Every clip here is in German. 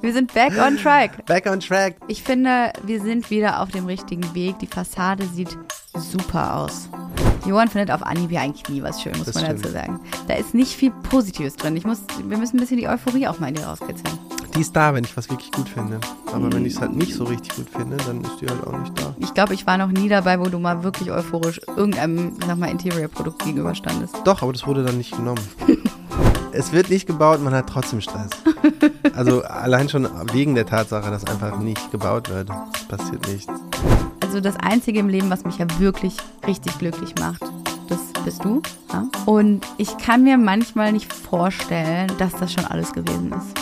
Wir sind back on track. Back on track. Ich finde, wir sind wieder auf dem richtigen Weg. Die Fassade sieht super aus. Johann findet auf Anhieb ja eigentlich nie was schön, muss Das man stimmt. dazu sagen. Da ist nicht viel Positives drin. Ich muss, wir müssen ein bisschen die Euphorie auch mal in dir rauskitzeln. Die ist da, wenn ich was wirklich gut finde. Aber wenn ich es halt nicht so richtig gut finde, dann ist die halt auch nicht da. Ich glaube, ich war noch nie dabei, wo du mal wirklich euphorisch irgendeinem, sag mal, Interior-Produkt gegenüberstandest. Doch, aber das wurde dann nicht genommen. es wird nicht gebaut, man hat trotzdem Stress. Also allein schon wegen der Tatsache, dass einfach nicht gebaut wird. Es passiert nichts. Also das Einzige im Leben, was mich ja wirklich richtig glücklich macht, das bist du. Ja? Und ich kann mir manchmal nicht vorstellen, dass das schon alles gewesen ist.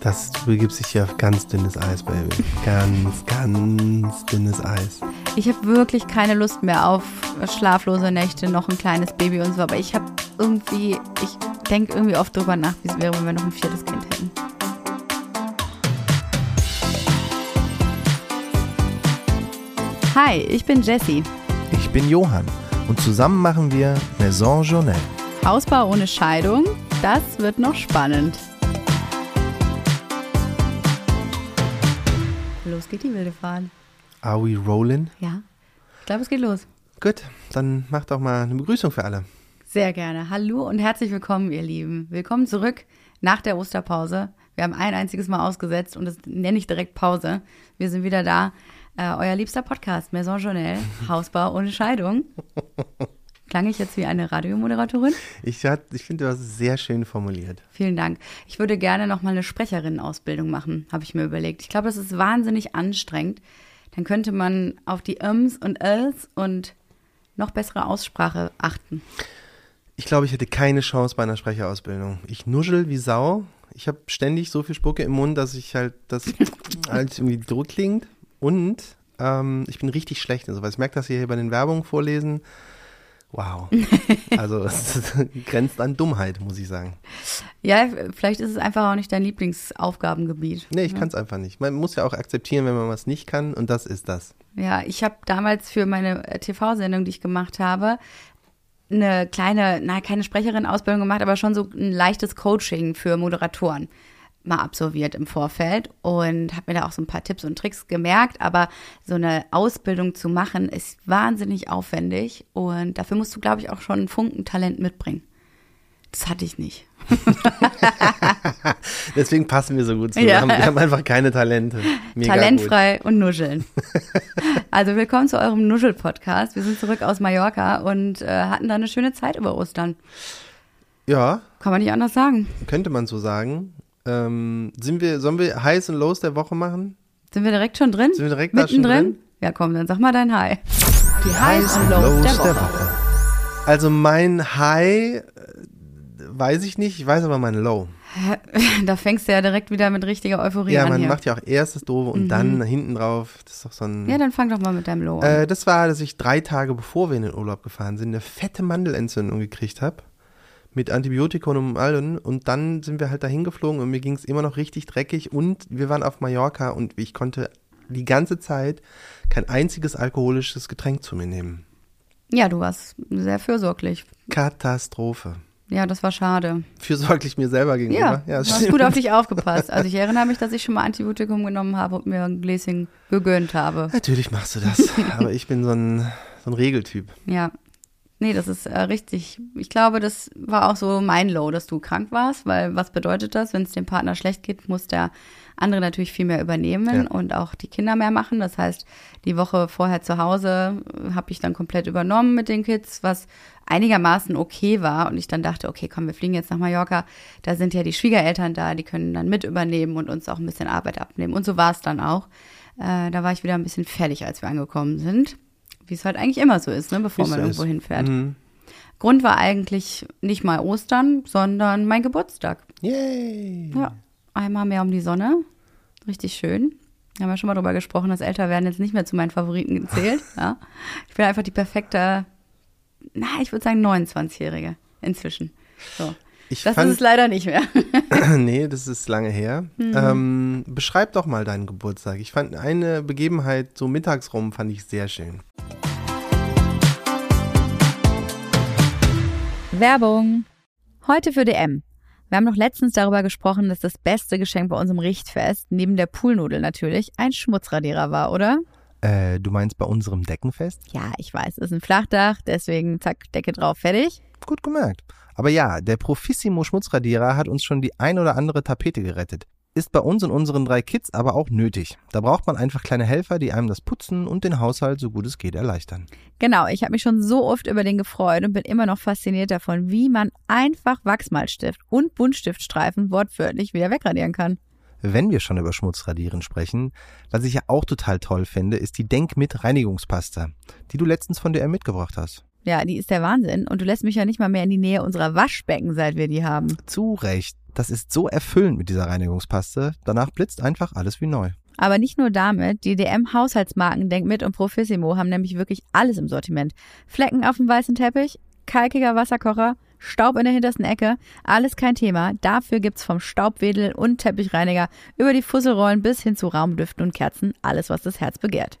Das du begibst dich hier auf ganz dünnes Eis, Baby. Ganz, ganz dünnes Eis. Ich habe wirklich keine Lust mehr auf schlaflose Nächte, noch ein kleines Baby und so. Aber ich habe irgendwie, ich denke irgendwie oft drüber nach, wie es wäre, wenn wir noch ein viertes Kind hätten. Hi, ich bin Jessie. Ich bin Johann und zusammen machen wir Maison Journal. Hausbau ohne Scheidung, das wird noch spannend. Los geht die wilde Fahrt. Are we rolling? Ja, ich glaube, es geht los. Gut, dann mach doch mal eine Begrüßung für alle. Sehr gerne. Hallo und herzlich willkommen, ihr Lieben. Willkommen zurück nach der Osterpause. Wir haben ein einziges Mal ausgesetzt und das nenne ich direkt Pause. Wir sind wieder da. Äh, euer liebster Podcast, Maison Journal, Hausbau ohne Scheidung. Klang ich jetzt wie eine Radiomoderatorin? Ich, ich finde, du hast es sehr schön formuliert. Vielen Dank. Ich würde gerne noch mal eine Sprecherinnenausbildung machen, habe ich mir überlegt. Ich glaube, das ist wahnsinnig anstrengend. Dann könnte man auf die Ms und Ls und noch bessere Aussprache achten. Ich glaube, ich hätte keine Chance bei einer Sprecherausbildung. Ich nuschel wie Sau. Ich habe ständig so viel Spucke im Mund, dass ich halt das halt irgendwie so klingt. Und ähm, ich bin richtig schlecht in sowas. Ich merke das hier bei den Werbungen vorlesen. Wow. Also es grenzt an Dummheit, muss ich sagen. Ja, vielleicht ist es einfach auch nicht dein Lieblingsaufgabengebiet. Nee, ich kann es einfach nicht. Man muss ja auch akzeptieren, wenn man was nicht kann und das ist das. Ja, ich habe damals für meine äh, TV-Sendung, die ich gemacht habe, eine kleine, na, keine Sprecherin-Ausbildung gemacht, aber schon so ein leichtes Coaching für Moderatoren mal absolviert im Vorfeld und habe mir da auch so ein paar Tipps und Tricks gemerkt, aber so eine Ausbildung zu machen ist wahnsinnig aufwendig und dafür musst du, glaube ich, auch schon ein Funkentalent mitbringen. Das hatte ich nicht. Deswegen passen wir so gut zusammen. Ja. Wir haben einfach keine Talente. Mega Talentfrei und nuscheln. also willkommen zu eurem Nuschel-Podcast. Wir sind zurück aus Mallorca und äh, hatten da eine schöne Zeit über Ostern. Gut. Ja, Kann man nicht anders sagen. könnte man so sagen. Ähm, sind wir, sollen wir Highs und Lows der Woche machen? Sind wir direkt schon drin? Sind wir direkt da schon Mittendrin? drin? Ja, komm, dann sag mal dein Hi. Die Highs und Lows der Woche. Also mein High äh, weiß ich nicht, ich weiß aber mein Low. Da fängst du ja direkt wieder mit richtiger Euphorie Ja, an man hier. macht ja auch erst das Doofe und dann hinten drauf. Das ist doch so ein. ja, dann fang doch mal mit deinem Low an. äh, das war, dass ich drei Tage bevor wir in den Urlaub gefahren sind, eine fette Mandelentzündung gekriegt habe. Mit Antibiotika und allem. Und dann sind wir halt dahin geflogen und mir ging es immer noch richtig dreckig. Und wir waren auf Mallorca und ich konnte die ganze Zeit kein einziges alkoholisches Getränk zu mir nehmen. ja, du warst sehr fürsorglich. Katastrophe. Ja, das war schade. Fürsorglich mir selber Ja, gegenüber. du hast gut auf dich aufgepasst. Also ich erinnere mich, dass ich schon mal Antibiotikum genommen habe und mir ein Gläschen gegönnt habe. Natürlich machst du das. aber ich bin so ein, so ein Regeltyp. Ja. Nee, das ist äh, richtig. Ich glaube, das war auch so mein Low, dass du krank warst, weil was bedeutet das? Wenn es dem Partner schlecht geht, muss der andere natürlich viel mehr übernehmen Ja. und auch die Kinder mehr machen. Das heißt, die Woche vorher zu Hause habe ich dann komplett übernommen mit den Kids, was einigermaßen okay war. Und ich dann dachte, okay, komm, wir fliegen jetzt nach Mallorca. Da sind ja die Schwiegereltern da, die können dann mit übernehmen und uns auch ein bisschen Arbeit abnehmen. Und so war es dann auch. Äh, da war ich wieder ein bisschen fertig, als wir angekommen sind. Wie es halt eigentlich immer so ist, ne, bevor man irgendwo hinfährt. Mhm. Grund war eigentlich nicht mal Ostern, sondern mein Geburtstag. Yay. Ja, einmal mehr um die Sonne. Richtig schön. Wir haben ja schon mal drüber gesprochen, dass Älterwerden jetzt nicht mehr zu meinen Favoriten gezählt. ja. Ich bin einfach die perfekte, na, ich würde sagen 29-Jährige inzwischen. So. Ich Das fand, ist es leider nicht mehr. nee, das ist lange her. Mhm. Ähm, beschreib doch mal deinen Geburtstag. Ich fand eine Begebenheit so mittags rum fand ich sehr schön. Werbung. Heute für DM. Wir haben noch letztens darüber gesprochen, dass das beste Geschenk bei unserem Richtfest, neben der Poolnudel natürlich, ein Schmutzradierer war, oder? Äh, du meinst bei unserem Deckenfest? Ja, ich weiß, ist ein Flachdach, deswegen zack, Decke drauf, fertig. Gut gemerkt. Aber ja, der Profissimo Schmutzradierer hat uns schon die ein oder andere Tapete gerettet. Ist bei uns und unseren drei Kids aber auch nötig. Da braucht man einfach kleine Helfer, die einem das Putzen und den Haushalt so gut es geht erleichtern. Genau, ich habe mich schon so oft über den gefreut und bin immer noch fasziniert davon, wie man einfach Wachsmalstift und Buntstiftstreifen wortwörtlich wieder wegradieren kann. Wenn wir schon über Schmutzradieren sprechen, was ich ja auch total toll finde, ist die Denk mit die du letztens von DM mitgebracht hast. Ja, die ist der Wahnsinn und du lässt mich ja nicht mal mehr in die Nähe unserer Waschbecken, seit wir die haben. Zu Recht. Das ist so erfüllend mit dieser Reinigungspaste. Danach blitzt einfach alles wie neu. Aber nicht nur damit, die DM-Haushaltsmarken Denkmit und Profissimo haben nämlich wirklich alles im Sortiment. Flecken auf dem weißen Teppich, kalkiger Wasserkocher, Staub in der hintersten Ecke, alles kein Thema. Dafür gibt's vom Staubwedel und Teppichreiniger über die Fusselrollen bis hin zu Raumdüften und Kerzen alles, was das Herz begehrt.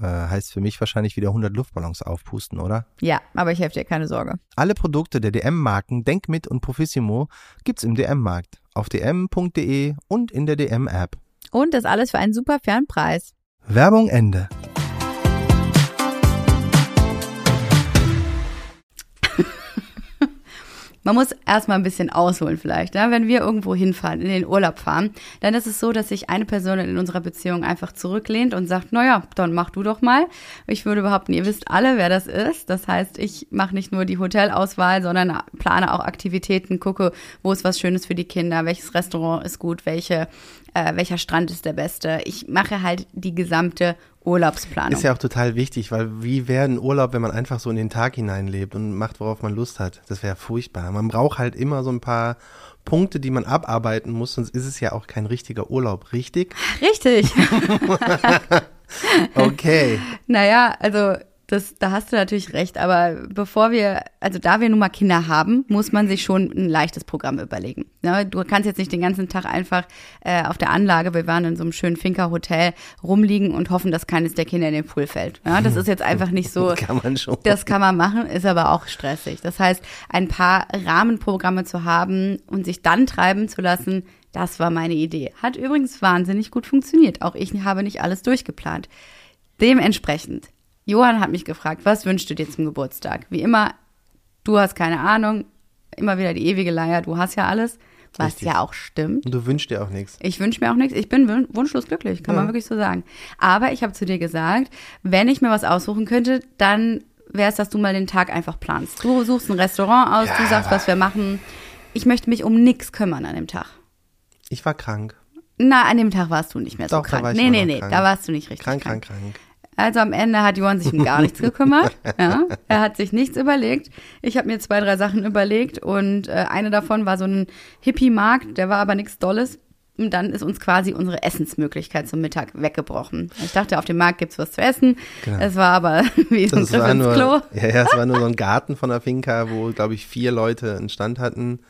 Äh, heißt für mich wahrscheinlich wieder 100 Luftballons aufpusten, oder? Ja, aber ich helfe dir, keine Sorge. Alle Produkte der DM-Marken Denkmit und Profissimo gibt's im DM-Markt, auf dm.de und in der DM-App. Und das alles für einen super fairen Preis. Werbung Ende. Man muss erstmal ein bisschen ausholen vielleicht. Ne? Wenn wir irgendwo hinfahren, in den Urlaub fahren, dann ist es so, dass sich eine Person in unserer Beziehung einfach zurücklehnt und sagt, naja, dann mach du doch mal. Ich würde behaupten, ihr wisst alle, wer das ist. Das heißt, ich mache nicht nur die Hotelauswahl, sondern plane auch Aktivitäten, gucke, wo ist was Schönes für die Kinder, welches Restaurant ist gut, welche, äh, welcher Strand ist der beste. Ich mache halt die gesamte Urlaubsplanung. Ist ja auch total wichtig, weil wie wäre ein Urlaub, wenn man einfach so in den Tag hineinlebt und macht, worauf man Lust hat? Das wäre furchtbar. Man braucht halt immer so ein paar Punkte, die man abarbeiten muss, sonst ist es ja auch kein richtiger Urlaub, richtig? Richtig. okay. Naja, also das, da hast du natürlich recht, aber bevor wir, also da wir nun mal Kinder haben, muss man sich schon ein leichtes Programm überlegen. Ne? Du kannst jetzt nicht den ganzen Tag einfach äh, auf der Anlage, wir waren in so einem schönen Finca-Hotel, rumliegen und hoffen, dass keines der Kinder in den Pool fällt. Ja, das ist jetzt einfach nicht so. kann man schon. Das kann man machen, ist aber auch stressig. Das heißt, ein paar Rahmenprogramme zu haben und sich dann treiben zu lassen, das war meine Idee. Hat übrigens wahnsinnig gut funktioniert. Auch ich habe nicht alles durchgeplant. Dementsprechend Johann hat mich gefragt, was wünschst du dir zum Geburtstag? Wie immer, du hast keine Ahnung, immer wieder die ewige Leier, du hast ja alles, was Richtig. ja auch stimmt. Und du wünschst dir auch nichts. Ich wünsche mir auch nichts. Ich bin wun- wunschlos glücklich, kann man Ja. wirklich so sagen. Aber ich habe zu dir gesagt, wenn ich mir was aussuchen könnte, dann wäre es, dass du mal den Tag einfach planst. Du suchst ein Restaurant aus, du Ja, sagst, aber- was wir machen. Ich möchte mich um nichts kümmern an dem Tag. Ich war krank. Na, an dem Tag warst du nicht mehr so Doch, da krank. war ich nee, nee, nee, krank. da warst du nicht richtig Krank, krank, krank. Also am Ende hat Johann sich um gar nichts gekümmert. Ja, er hat sich nichts überlegt. Ich habe mir zwei, drei Sachen überlegt und äh, eine davon war so ein Hippie-Markt, der war aber nichts Dolles. Und dann ist uns quasi unsere Essensmöglichkeit zum Mittag weggebrochen. Ich dachte, auf dem Markt gibt's was zu essen. Genau. Es war aber wie so ein Griff war ins nur, Klo. ja, ja, es war nur so ein Garten von der Finca, wo, glaube ich, vier Leute einen Stand hatten.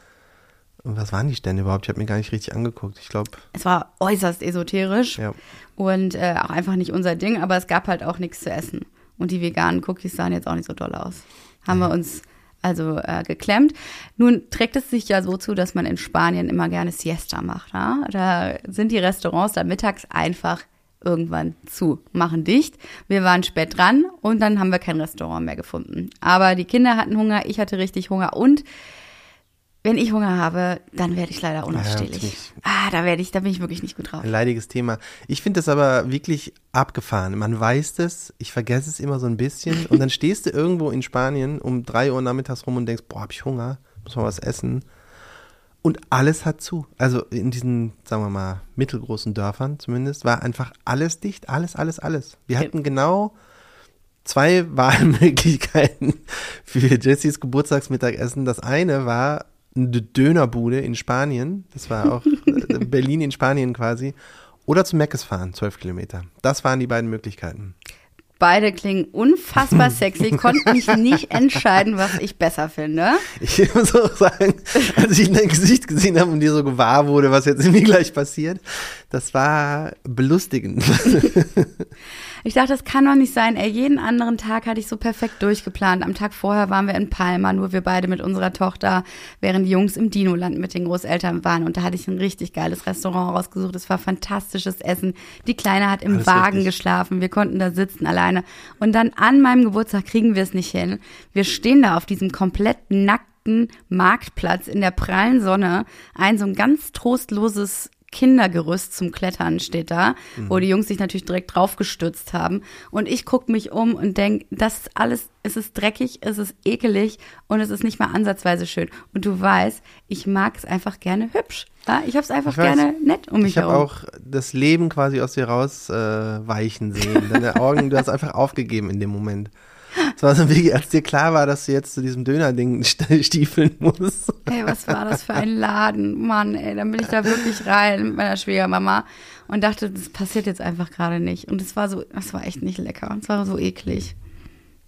Und was waren die Stände überhaupt? Ich habe mir gar nicht richtig angeguckt. Ich glaube, Es war äußerst esoterisch ja. und äh, auch einfach nicht unser Ding, aber es gab halt auch nichts zu essen. Und die veganen Cookies sahen jetzt auch nicht so doll aus. Haben wir uns also äh, geklemmt. Nun trägt es sich ja so zu, dass man in Spanien immer gerne Siesta macht. Ja? Da sind die Restaurants da mittags einfach irgendwann zu, machen dicht. Wir waren spät dran und dann haben wir kein Restaurant mehr gefunden. Aber die Kinder hatten Hunger, ich hatte richtig Hunger und wenn ich Hunger habe, dann werde ich leider unausstehlich. ziemlich. ah, da werde ich, da bin ich wirklich nicht gut drauf. Ein leidiges Thema. Ich finde das aber wirklich abgefahren. Man weiß das, ich vergesse es immer so ein bisschen. Und dann stehst du irgendwo in Spanien um drei Uhr nachmittags rum und denkst, boah, hab ich Hunger, muss mal was essen. Und alles hat zu. Also in diesen, sagen wir mal, mittelgroßen Dörfern zumindest, war einfach alles dicht. Alles, alles, alles. Wir hatten genau zwei Wahlmöglichkeiten für Jessys Geburtstagsmittagessen. Das eine war eine Dönerbude in Spanien. Das war auch äh, Berlin in Spanien quasi. Oder zu Meckes fahren, zwölf Kilometer. Das waren die beiden Möglichkeiten. Beide klingen unfassbar sexy, konnte mich nicht entscheiden, was ich besser finde. Ich muss auch sagen, als ich in dein Gesicht gesehen habe und dir so gewahr wurde, was jetzt irgendwie gleich passiert, das war belustigend. Ich dachte, das kann doch nicht sein. Ey, jeden anderen Tag hatte ich so perfekt durchgeplant. Am Tag vorher waren wir in Palma, nur wir beide mit unserer Tochter, während die Jungs im Dinoland mit den Großeltern waren. Und da hatte ich ein richtig geiles Restaurant rausgesucht. Es war fantastisches Essen. Die Kleine hat im Alles Wagen richtig. geschlafen. Wir konnten da sitzen alleine. Und dann an meinem Geburtstag kriegen wir es nicht hin. Wir stehen da auf diesem komplett nackten Marktplatz in der prallen Sonne. Ein so ein ganz trostloses Kindergerüst zum Klettern steht da, wo die Jungs sich natürlich direkt draufgestürzt haben. Und ich gucke mich um und denke, das ist alles, es ist dreckig, es ist ekelig und es ist nicht mal ansatzweise schön. Und du weißt, ich mag es einfach gerne hübsch. Ja? Ich habe es einfach Ich weiß. gerne nett um mich Ich habe auch das Leben quasi aus dir raus äh, weichen sehen. Deine Augen, du hast einfach aufgegeben in dem Moment. Es war so wie, als dir klar war, dass du jetzt zu diesem Döner-Ding st- stiefeln musst. Ey, was war das für ein Laden? Mann, ey, dann bin ich da wirklich rein mit meiner Schwiegermama und dachte, das passiert jetzt einfach gerade nicht. Und es war so, es war echt nicht lecker. Es war so eklig.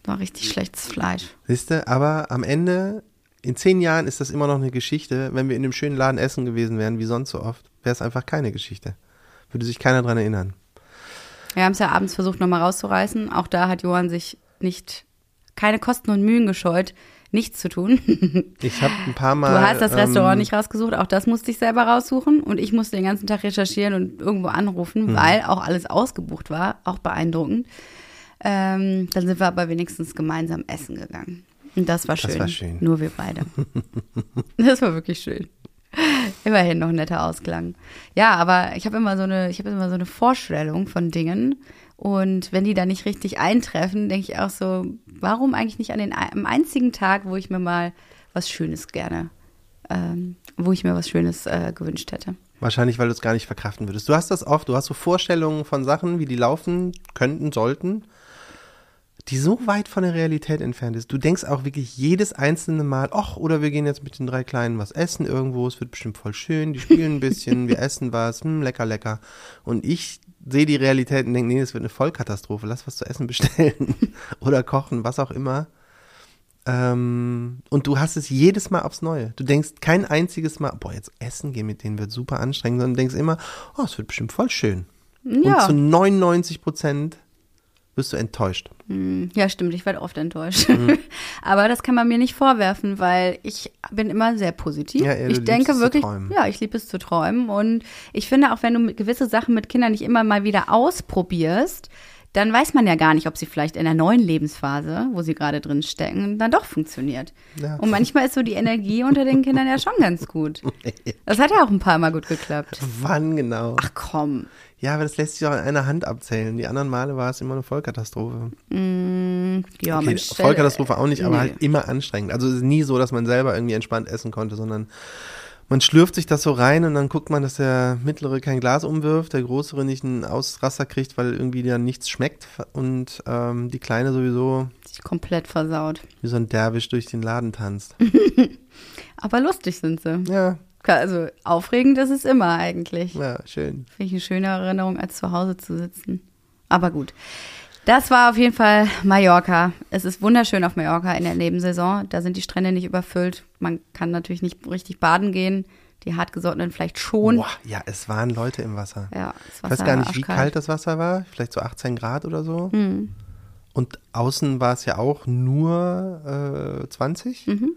War richtig schlechtes Fleisch. Siehst du, aber am Ende, in zehn Jahren ist das immer noch eine Geschichte. Wenn wir in dem schönen Laden essen gewesen wären, wie sonst so oft, wäre es einfach keine Geschichte. Würde sich keiner dran erinnern. Wir haben es ja abends versucht, nochmal rauszureißen. Auch da hat Johann sich nicht, keine Kosten und Mühen gescheut, nichts zu tun. Ich habe ein paar Mal. Du hast das Restaurant ähm, nicht rausgesucht, auch das musste ich selber raussuchen und ich musste den ganzen Tag recherchieren und irgendwo anrufen, Hm. weil auch alles ausgebucht war, auch beeindruckend. Ähm, dann sind wir aber wenigstens gemeinsam essen gegangen. Und das war Das schön. war schön. Nur wir beide. das war wirklich schön. Immerhin noch ein netter Ausklang. Ja, aber ich habe immer so eine, ich habe immer so eine Vorstellung von Dingen. Und wenn die dann nicht richtig eintreffen, denke ich auch so, warum eigentlich nicht an den am einzigen Tag, wo ich mir mal was Schönes gerne, ähm, wo ich mir was Schönes äh, gewünscht hätte. Wahrscheinlich, weil du es gar nicht verkraften würdest. Du hast das oft, du hast so Vorstellungen von Sachen, wie die laufen könnten, sollten, die so weit von der Realität entfernt ist. Du denkst auch wirklich jedes einzelne Mal, ach, oder wir gehen jetzt mit den drei Kleinen was essen irgendwo, es wird bestimmt voll schön, die spielen ein bisschen, wir essen was, hm, lecker, lecker. Und ich sehe die Realität und denke, nee, das wird eine Vollkatastrophe, lass was zu essen bestellen oder kochen, was auch immer. Ähm, und du hast es jedes Mal aufs Neue. Du denkst kein einziges Mal, boah, jetzt essen gehen mit denen wird super anstrengend, sondern denkst immer, oh, es wird bestimmt voll schön. Und Ja, zu 99 Prozent wirst du enttäuscht. ja, stimmt. Ich werde oft enttäuscht. Mhm. Aber das kann man mir nicht vorwerfen, weil ich bin immer sehr positiv. Ja, ja, ich denke wirklich, ja, ich liebe es zu träumen. Und ich finde auch, wenn du gewisse Sachen mit Kindern nicht immer mal wieder ausprobierst, dann weiß man ja gar nicht, ob sie vielleicht in der neuen Lebensphase, wo sie gerade drin stecken, dann doch funktioniert. Ja. Und manchmal ist so die Energie unter den Kindern ja schon ganz gut. Das hat ja auch ein paar Mal gut geklappt. Wann genau? Ach komm. Ja, aber das lässt sich auch in einer Hand abzählen. Die anderen Male war es immer eine Vollkatastrophe. Ja, Okay, Vollkatastrophe auch nicht, aber Nee. halt immer anstrengend. Also es ist nie so, dass man selber irgendwie entspannt essen konnte, sondern man schlürft sich das so rein und dann guckt man, dass der Mittlere kein Glas umwirft, der Größere nicht einen Ausraster kriegt, weil irgendwie dann nichts schmeckt und ähm, die Kleine sowieso Sich komplett versaut. wie so ein Derwisch durch den Laden tanzt. Aber lustig sind sie. Ja, Also aufregend ist es immer eigentlich. ja, schön. Finde ich eine schöne Erinnerung, als zu Hause zu sitzen. Aber gut. Das war auf jeden Fall Mallorca. Es ist wunderschön auf Mallorca in der Nebensaison. Da sind die Strände nicht überfüllt. Man kann natürlich nicht richtig baden gehen. Die hartgesottenen vielleicht schon. Boah, ja, es waren Leute im Wasser. Ja, das Ich Wasser weiß gar nicht, wie arschkalt. kalt das Wasser war. Vielleicht so 18 Grad oder so. Mhm. Und außen war es ja auch nur äh, 20. Mhm.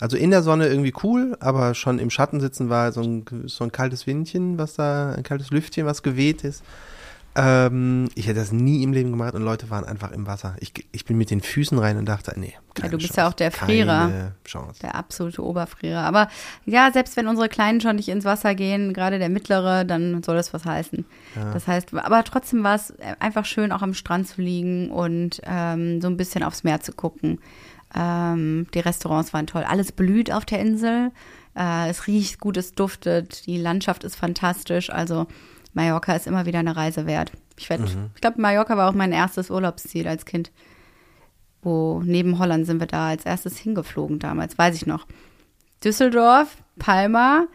Also in der Sonne irgendwie cool, aber schon im Schatten sitzen war so ein, so ein kaltes Windchen, was da, ein kaltes Lüftchen, was geweht ist. Ähm, ich hätte das nie im Leben gemacht und Leute waren einfach im Wasser. Ich, ich bin mit den Füßen rein und dachte, nee, keine du bist Chance, ja auch der Frierer. Chance. Der absolute Oberfrierer. Aber ja, selbst wenn unsere Kleinen schon nicht ins Wasser gehen, gerade der mittlere, dann soll das was heißen. Das heißt, aber trotzdem war es einfach schön, auch am Strand zu liegen und ähm, so ein bisschen aufs Meer zu gucken. Ähm, die Restaurants waren toll. Alles blüht auf der Insel. Äh, es riecht gut, es duftet. Die Landschaft ist fantastisch. Also Mallorca ist immer wieder eine Reise wert. Ich, werd- ich glaube, Mallorca war auch mein erstes Urlaubsziel als Kind wo neben Holland sind wir da als erstes hingeflogen damals, weiß ich noch. Düsseldorf, Palma,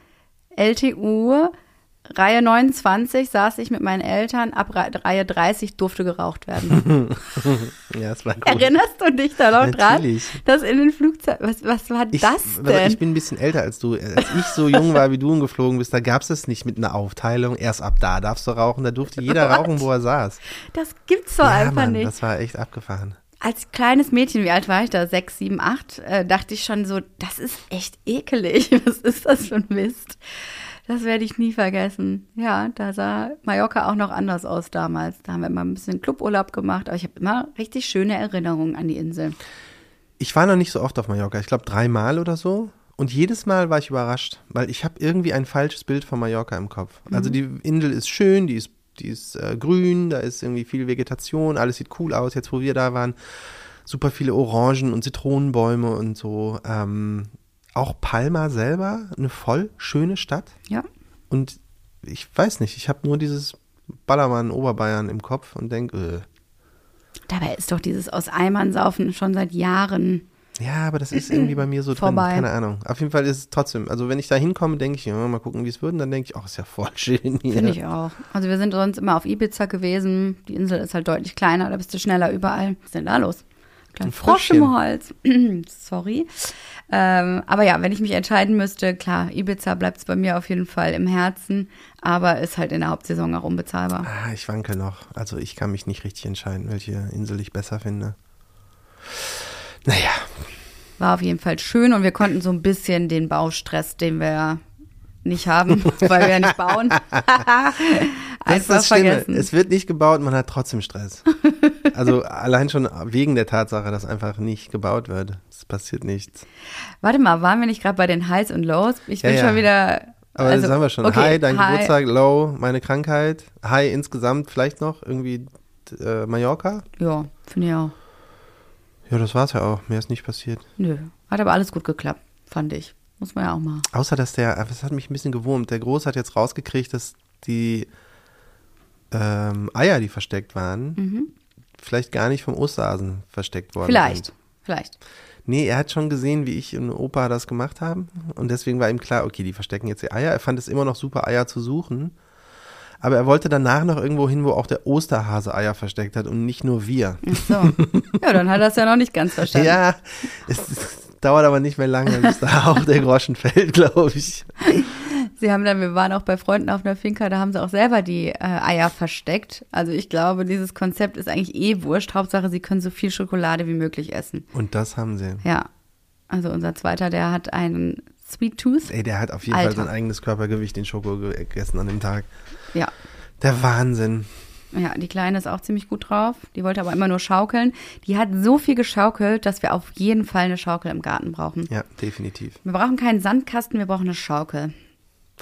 LTU, Reihe 29 saß ich mit meinen Eltern, ab Reihe 30 durfte geraucht werden. ja, das war gut. Erinnerst du dich da noch dran? Natürlich. Dass in den Flugzeugen, was, was war Ich, das denn? ich bin ein bisschen älter als du. Als ich so jung war, wie du und geflogen bist, da gab es das nicht mit einer Aufteilung. Erst ab da darfst du rauchen. Da durfte jeder What? rauchen, wo er saß. das gibt's doch ja, einfach Mann, nicht. das war echt abgefahren. Als kleines Mädchen, wie alt war ich da? Sechs, sieben, acht, äh, dachte ich schon so, das ist echt ekelig. Was ist das für ein Mist? Das werde ich nie vergessen. Ja, da sah Mallorca auch noch anders aus damals. Da haben wir immer ein bisschen Cluburlaub gemacht, aber ich habe immer richtig schöne Erinnerungen an die Insel. Ich war noch nicht so oft auf Mallorca. Ich glaube dreimal oder so. Und jedes Mal war ich überrascht, weil ich habe irgendwie ein falsches Bild von Mallorca im Kopf. Also die Insel ist schön, die ist, die ist äh, grün, da ist irgendwie viel Vegetation, alles sieht cool aus. Jetzt, wo wir da waren, super viele Orangen und Zitronenbäume und so. Ähm, auch Palma selber, eine voll schöne Stadt. Ja, Und ich weiß nicht, ich habe nur dieses Ballermann Oberbayern im Kopf und denke, äh, dabei ist doch dieses aus Eimern saufen schon seit Jahren. Ja, aber das ist irgendwie bei mir so Vorbei. drin. Keine Ahnung. Auf jeden Fall ist es trotzdem. Also wenn ich da hinkomme, denke ich, ja, mal gucken, wie es wird. Und dann denke ich, ach, ist ja voll schön hier. Finde ich auch. Also wir sind sonst immer auf Ibiza gewesen. Die Insel ist halt deutlich kleiner, da bist du schneller überall. Was ist denn da los? Klein Ein Frosch im Hals. Sorry. Ähm, aber ja, wenn ich mich entscheiden müsste, klar, Ibiza bleibt es bei mir auf jeden Fall im Herzen, aber ist halt in der Hauptsaison auch unbezahlbar. Ah, ich wanke noch. Also ich kann mich nicht richtig entscheiden, welche Insel ich besser finde. Naja, War auf jeden Fall schön und wir konnten so ein bisschen den Baustress, den wir nicht haben, weil wir ja nicht bauen. das ist Einfach das Schlimme. vergessen. Es wird nicht gebaut, man hat trotzdem Stress. Also allein schon wegen der Tatsache, dass einfach nicht gebaut wird. Es passiert nichts. Warte mal, waren wir nicht gerade bei den Highs und Lows? Ich bin Ja, ja. schon wieder. Aber also, das haben wir schon. okay, Hi, dein High. Geburtstag, low, meine Krankheit. Hi, insgesamt vielleicht noch irgendwie äh, Mallorca. Ja, finde ich auch. Ja, das war's ja auch. Mehr ist nicht passiert. Nö, hat aber alles gut geklappt, fand ich. Muss man ja auch mal. Außer, dass der, das hat mich ein bisschen gewurmt. Der Groß hat jetzt rausgekriegt, dass die ähm, Eier, die versteckt waren, vielleicht gar nicht vom Osterhasen versteckt worden. Vielleicht, sind. vielleicht. Nee, er hat schon gesehen, wie ich und Opa das gemacht haben. Und deswegen war ihm klar, okay, die verstecken jetzt die Eier. Er fand es immer noch super, Eier zu suchen. Aber er wollte danach noch irgendwo hin, wo auch der Osterhase Eier versteckt hat und nicht nur wir. Ach so. ja, dann hat er es ja noch nicht ganz verstanden. Ja, es, es dauert aber nicht mehr lange, bis da auch der Groschen fällt, glaube ich. Sie haben dann, wir waren auch bei Freunden auf einer Finca, da haben sie auch selber die äh, Eier versteckt. Also ich glaube, dieses Konzept ist eigentlich eh wurscht. Hauptsache, sie können so viel Schokolade wie möglich essen. Und das haben sie. Ja. Also unser zweiter, der hat einen Sweet Tooth. Ey, der hat auf jeden Fall Alter. sein eigenes Körpergewicht in Schoko gegessen an dem Tag. Ja. Der Wahnsinn. Ja, die Kleine ist auch ziemlich gut drauf. Die wollte aber immer nur schaukeln. Die hat so viel geschaukelt, dass wir auf jeden Fall eine Schaukel im Garten brauchen. Ja, definitiv. Wir brauchen keinen Sandkasten, wir brauchen eine Schaukel.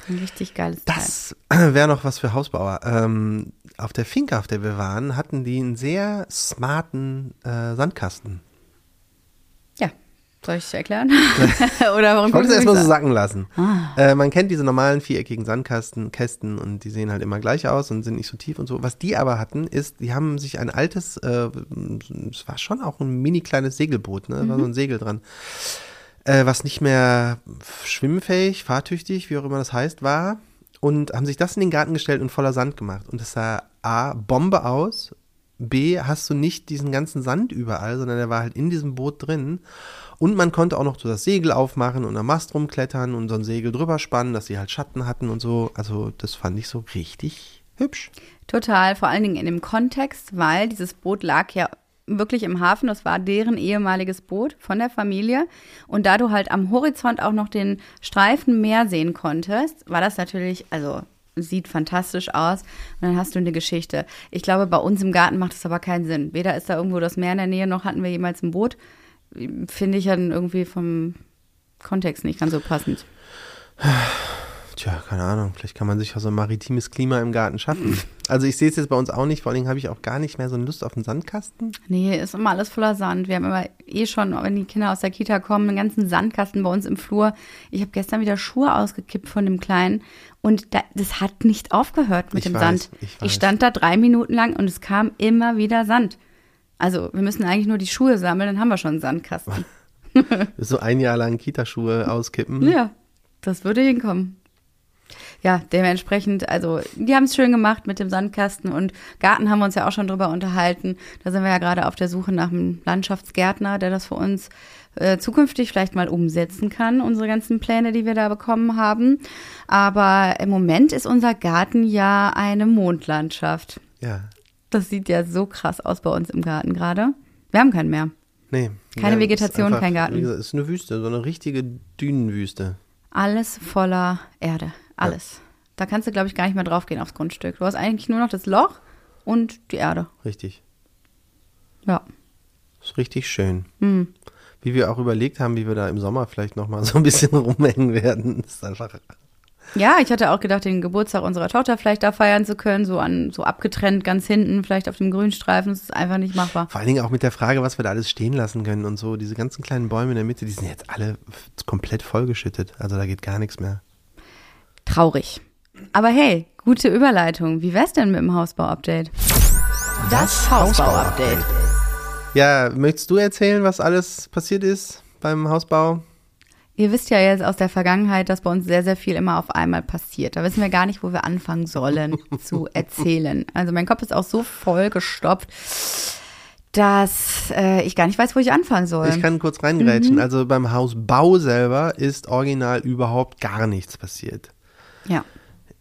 Ein richtig geiles. Das wäre noch was für Hausbauer. Ähm, auf der Finca, auf der wir waren, hatten die einen sehr smarten äh, Sandkasten. Ja. Soll ich es erklären? Oder warum Ich wollte es erstmal so sacken lassen. Ah. Äh, man kennt diese normalen viereckigen Sandkasten, Kästen und die sehen halt immer gleich aus und sind nicht so tief und so. Was die aber hatten, ist, die haben sich ein altes, äh, es war schon auch ein mini kleines Segelboot, ne? Da war so ein Segel dran. Äh, was nicht mehr schwimmfähig, fahrtüchtig, wie auch immer das heißt, war. Und haben sich das in den Garten gestellt und voller Sand gemacht. Und das sah A, Bombe aus. B, hast du nicht diesen ganzen Sand überall, sondern der war halt in diesem Boot drin. Und man konnte auch noch so das Segel aufmachen und am Mast rumklettern und so ein Segel drüber spannen, dass sie halt Schatten hatten und so. Also das fand ich so richtig hübsch. Total, vor allen Dingen in dem Kontext, weil dieses Boot lag ja wirklich im Hafen. Das war deren ehemaliges Boot von der Familie. Und da du halt am Horizont auch noch den Streifen Meer sehen konntest, war das natürlich, also sieht fantastisch aus. Und dann hast du eine Geschichte. Ich glaube, bei uns im Garten macht es aber keinen Sinn. Weder ist da irgendwo das Meer in der Nähe, noch hatten wir jemals ein Boot. Finde ich dann irgendwie vom Kontext nicht ganz so passend. Tja, keine Ahnung. Vielleicht kann man sich ja so ein maritimes Klima im Garten schaffen. Also ich sehe es jetzt bei uns auch nicht. Vor allen Dingen habe ich auch gar nicht mehr so eine Lust auf einen Sandkasten. Nee, ist immer alles voller Sand. Wir haben immer eh schon, wenn die Kinder aus der Kita kommen, einen ganzen Sandkasten bei uns im Flur. Ich habe gestern wieder Schuhe ausgekippt von dem Kleinen und da, das hat nicht aufgehört mit Ich dem weiß, Sand. ich weiß. stand da drei Minuten lang und es kam immer wieder Sand. Also wir müssen eigentlich nur die Schuhe sammeln, dann haben wir schon einen Sandkasten. So ein Jahr lang Kitaschuhe auskippen. Ja, das würde hinkommen. Ja, dementsprechend, also die haben es schön gemacht mit dem Sandkasten und Garten haben wir uns ja auch schon drüber unterhalten. Da sind wir ja gerade auf der Suche nach einem Landschaftsgärtner, der das für uns äh, zukünftig vielleicht mal umsetzen kann, unsere ganzen Pläne, die wir da bekommen haben. Aber im Moment ist unser Garten ja eine Mondlandschaft. Ja. Das sieht ja so krass aus bei uns im Garten gerade. Wir haben keinen mehr. Nee. Keine ja, Vegetation, einfach, kein Garten. Gesagt, ist eine Wüste, so eine richtige Dünenwüste. Alles voller Erde. Alles. Da kannst du, glaube ich, gar nicht mehr draufgehen aufs Grundstück. Du hast eigentlich nur noch das Loch und die Erde. Richtig. Ja. Ist richtig schön. Hm. Wie wir auch überlegt haben, wie wir da im Sommer vielleicht nochmal so ein bisschen rumhängen werden. Das ist einfach. Ja, ich hatte auch gedacht, den Geburtstag unserer Tochter vielleicht da feiern zu können, so an, so abgetrennt ganz hinten, vielleicht auf dem Grünstreifen. Das ist einfach nicht machbar. Vor allen Dingen auch mit der Frage, was wir da alles stehen lassen können und so. Diese ganzen kleinen Bäume in der Mitte, die sind jetzt alle komplett vollgeschüttet. Also da geht gar nichts mehr. Traurig. Aber hey, gute Überleitung. Wie wär's denn mit dem Hausbau-Update? Das Hausbau-Update. Ja, möchtest du erzählen, was alles passiert ist beim Hausbau? Ihr wisst ja jetzt aus der Vergangenheit, dass bei uns sehr, sehr viel immer auf einmal passiert. Da wissen wir gar nicht, wo wir anfangen sollen zu erzählen. Also mein Kopf ist auch so voll gestopft, dass äh, ich gar nicht weiß, wo ich anfangen soll. Ich kann kurz reingrätschen. Also beim Hausbau selber ist original überhaupt gar nichts passiert. Ja.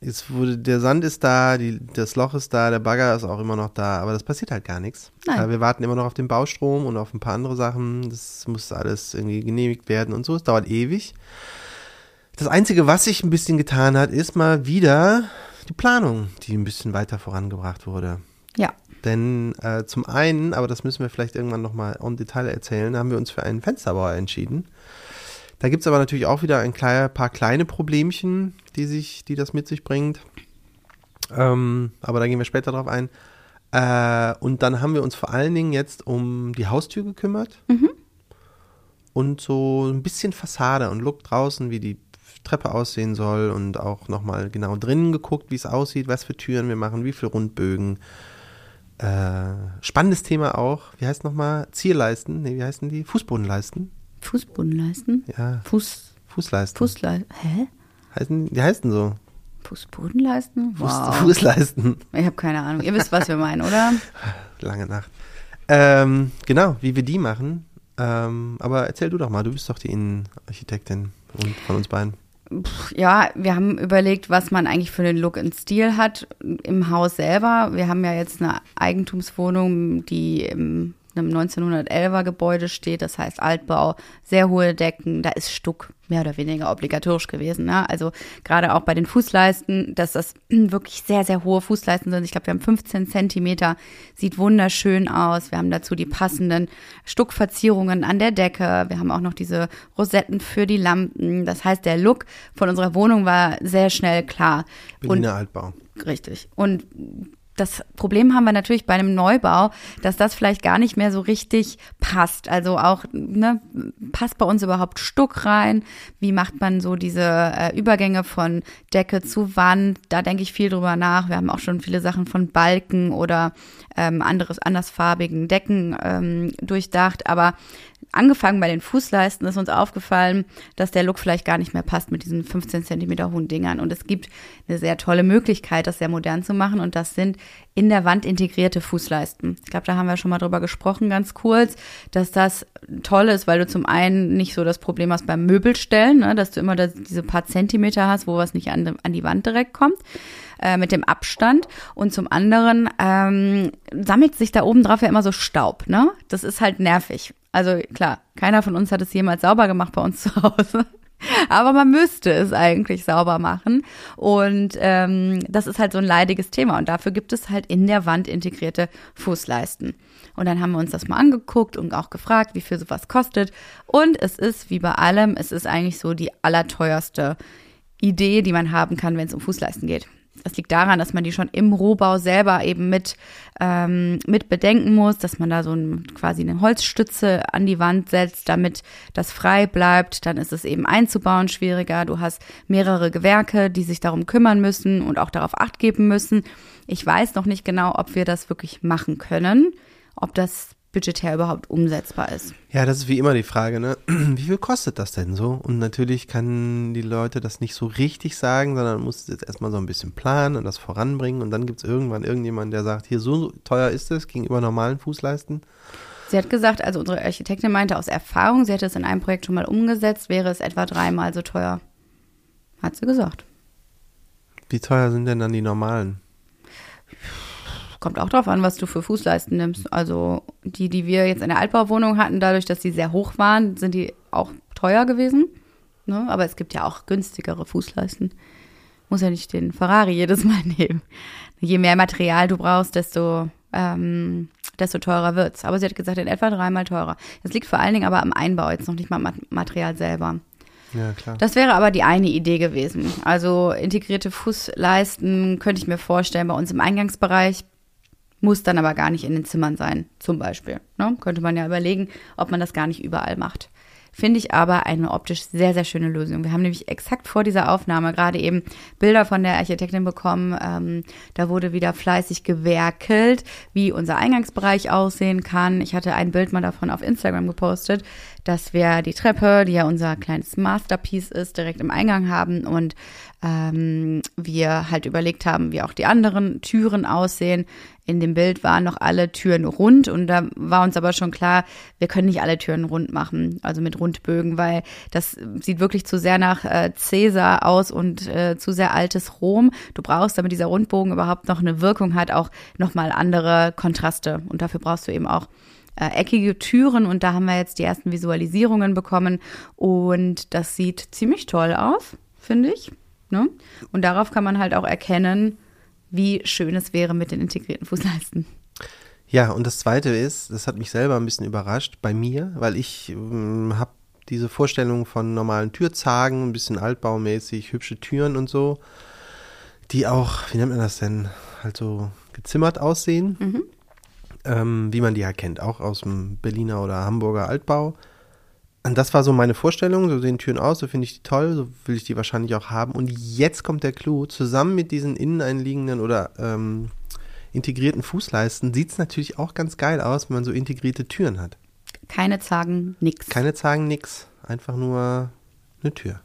Es wurde, der Sand ist da, die, das Loch ist da, der Bagger ist auch immer noch da, aber das passiert halt gar nichts. Nein. Wir warten immer noch auf den Baustrom und auf ein paar andere Sachen. Das muss alles irgendwie genehmigt werden und so. Es dauert ewig. Das Einzige, was sich ein bisschen getan hat, ist mal wieder die Planung, die ein bisschen weiter vorangebracht wurde. Ja. Denn äh, zum einen, aber das müssen wir vielleicht irgendwann nochmal en Detail erzählen, haben wir uns für einen Fensterbauer entschieden. Da gibt es aber natürlich auch wieder ein paar kleine Problemchen, die, sich, die das mit sich bringt. Ähm, aber da gehen wir später drauf ein. Äh, und dann haben wir uns vor allen Dingen jetzt um die Haustür gekümmert. Und so ein bisschen Fassade und Look draußen, wie die Treppe aussehen soll und auch nochmal genau drinnen geguckt, wie es aussieht, was für Türen wir machen, wie viele Rundbögen. Äh, spannendes Thema auch. Wie heißt nochmal? Zierleisten? Nee, wie heißen die? Fußbodenleisten? Fußbodenleisten? Ja, Fuß, Fußleisten. Fußleisten. Hä? Heißen, die heißen so. Fußbodenleisten? Fuß, Wow. Fußleisten. Ich habe keine Ahnung. Ihr wisst, was wir meinen, oder? Lange Nacht. Ähm, genau, wie wir die machen. Ähm, aber erzähl du doch mal, du bist doch die Innenarchitektin von uns beiden. Ja, wir haben überlegt, was man eigentlich für den Look und Stil hat im Haus selber. Wir haben ja jetzt eine Eigentumswohnung, die im einem 1911er Gebäude steht, das heißt Altbau, sehr hohe Decken, da ist Stuck mehr oder weniger obligatorisch gewesen. Ne? Also gerade auch bei den Fußleisten, dass das wirklich sehr, sehr hohe Fußleisten sind. Ich glaube, wir haben 15 Zentimeter, sieht wunderschön aus. Wir haben dazu die passenden Stuckverzierungen an der Decke. Wir haben auch noch diese Rosetten für die Lampen. Das heißt, der Look von unserer Wohnung war sehr schnell klar. Berliner Altbau. Richtig. Und das Problem haben wir natürlich bei einem Neubau, dass das vielleicht gar nicht mehr so richtig passt. Also auch, ne, passt bei uns überhaupt Stuck rein? Wie macht man so diese äh, Übergänge von Decke zu Wand? Da denke ich viel drüber nach. Wir haben auch schon viele Sachen von Balken oder ähm, anderes, andersfarbigen Decken ähm, durchdacht. Aber angefangen bei den Fußleisten ist uns aufgefallen, dass der Look vielleicht gar nicht mehr passt mit diesen 15 Zentimeter hohen Dingern. Und es gibt eine sehr tolle Möglichkeit, das sehr modern zu machen. Und das sind in der Wand integrierte Fußleisten. Ich glaube, da haben wir schon mal drüber gesprochen, ganz kurz, dass das toll ist, weil du zum einen nicht so das Problem hast beim Möbelstellen, ne, dass du immer das, diese paar Zentimeter hast, wo was nicht an, an die Wand direkt kommt äh, mit dem Abstand und zum anderen ähm, sammelt sich da oben drauf ja immer so Staub, ne? Das ist halt nervig. Also klar, keiner von uns hat es jemals sauber gemacht bei uns zu Hause. Aber man müsste es eigentlich sauber machen. Und ähm, das ist halt so ein leidiges Thema. Und dafür gibt es halt in der Wand integrierte Fußleisten. Und dann haben wir uns das mal angeguckt und auch gefragt, wie viel sowas kostet. Und es ist, wie bei allem, es ist eigentlich so die allerteuerste Idee, die man haben kann, wenn es um Fußleisten geht. Das liegt daran, dass man die schon im Rohbau selber eben mit, ähm, mit bedenken muss, dass man da so ein, quasi eine Holzstütze an die Wand setzt, damit das frei bleibt. Dann ist es eben einzubauen schwieriger. Du hast mehrere Gewerke, die sich darum kümmern müssen und auch darauf acht geben müssen. Ich weiß noch nicht genau, ob wir das wirklich machen können, ob das budgetär überhaupt umsetzbar ist. Ja, das ist wie immer die Frage, ne? Wie viel kostet das denn so? Und natürlich kann die Leute das nicht so richtig sagen, sondern man muss jetzt erstmal so ein bisschen planen und das voranbringen. Und dann gibt es irgendwann irgendjemanden, der sagt, hier so teuer ist es gegenüber normalen Fußleisten. Sie hat gesagt, also unsere Architektin meinte aus Erfahrung, sie hätte es in einem Projekt schon mal umgesetzt, wäre es etwa dreimal so teuer. Hat sie gesagt. Wie teuer sind denn dann die normalen? Kommt auch drauf an, was du für Fußleisten nimmst. Also die, die wir jetzt in der Altbauwohnung hatten, dadurch, dass die sehr hoch waren, sind die auch teuer gewesen. Ne? Aber es gibt ja auch günstigere Fußleisten. Muss ja nicht den Ferrari jedes Mal nehmen. Je mehr Material du brauchst, desto, ähm, desto teurer wird's. Aber sie hat gesagt, in etwa dreimal teurer. Das liegt vor allen Dingen aber am Einbau, jetzt noch nicht mal am Material selber. Ja, klar. Das wäre aber die eine Idee gewesen. Also integrierte Fußleisten könnte ich mir vorstellen bei uns im Eingangsbereich muss dann aber gar nicht in den Zimmern sein, zum Beispiel. Ne? Könnte man ja überlegen, ob man das gar nicht überall macht. Finde ich aber eine optisch sehr, sehr schöne Lösung. Wir haben nämlich exakt vor dieser Aufnahme gerade eben Bilder von der Architektin bekommen. Ähm, da wurde wieder fleißig gewerkelt, wie unser Eingangsbereich aussehen kann. Ich hatte ein Bild mal davon auf Instagram gepostet, dass wir die Treppe, die ja unser kleines Masterpiece ist, direkt im Eingang haben und ähm, wir halt überlegt haben, wie auch die anderen Türen aussehen. In dem Bild waren noch alle Türen rund und da war uns aber schon klar, wir können nicht alle Türen rund machen, also mit Rundbögen, weil das sieht wirklich zu sehr nach äh, Cäsar aus und äh, zu sehr altes Rom. Du brauchst, damit dieser Rundbogen überhaupt noch eine Wirkung hat, auch nochmal andere Kontraste und dafür brauchst du eben auch äh, eckige Türen und da haben wir jetzt die ersten Visualisierungen bekommen und das sieht ziemlich toll aus, finde ich. Ne? Und darauf kann man halt auch erkennen, wie schön es wäre mit den integrierten Fußleisten. Ja, und das Zweite ist, das hat mich selber ein bisschen überrascht bei mir, weil ich ähm, habe diese Vorstellung von normalen Türzagen, ein bisschen altbaumäßig, hübsche Türen und so, die auch, wie nennt man das denn, halt so gezimmert aussehen, mhm. ähm, wie man die ja kennt, auch aus dem Berliner oder Hamburger Altbau. Und das war so meine Vorstellung, so sehen Türen aus, so finde ich die toll, so will ich die wahrscheinlich auch haben. Und jetzt kommt der Clou, zusammen mit diesen innen einliegenden oder ähm, integrierten Fußleisten sieht es natürlich auch ganz geil aus, wenn man so integrierte Türen hat. Keine Zagen, nix. Keine Zagen, nix. Einfach nur eine Tür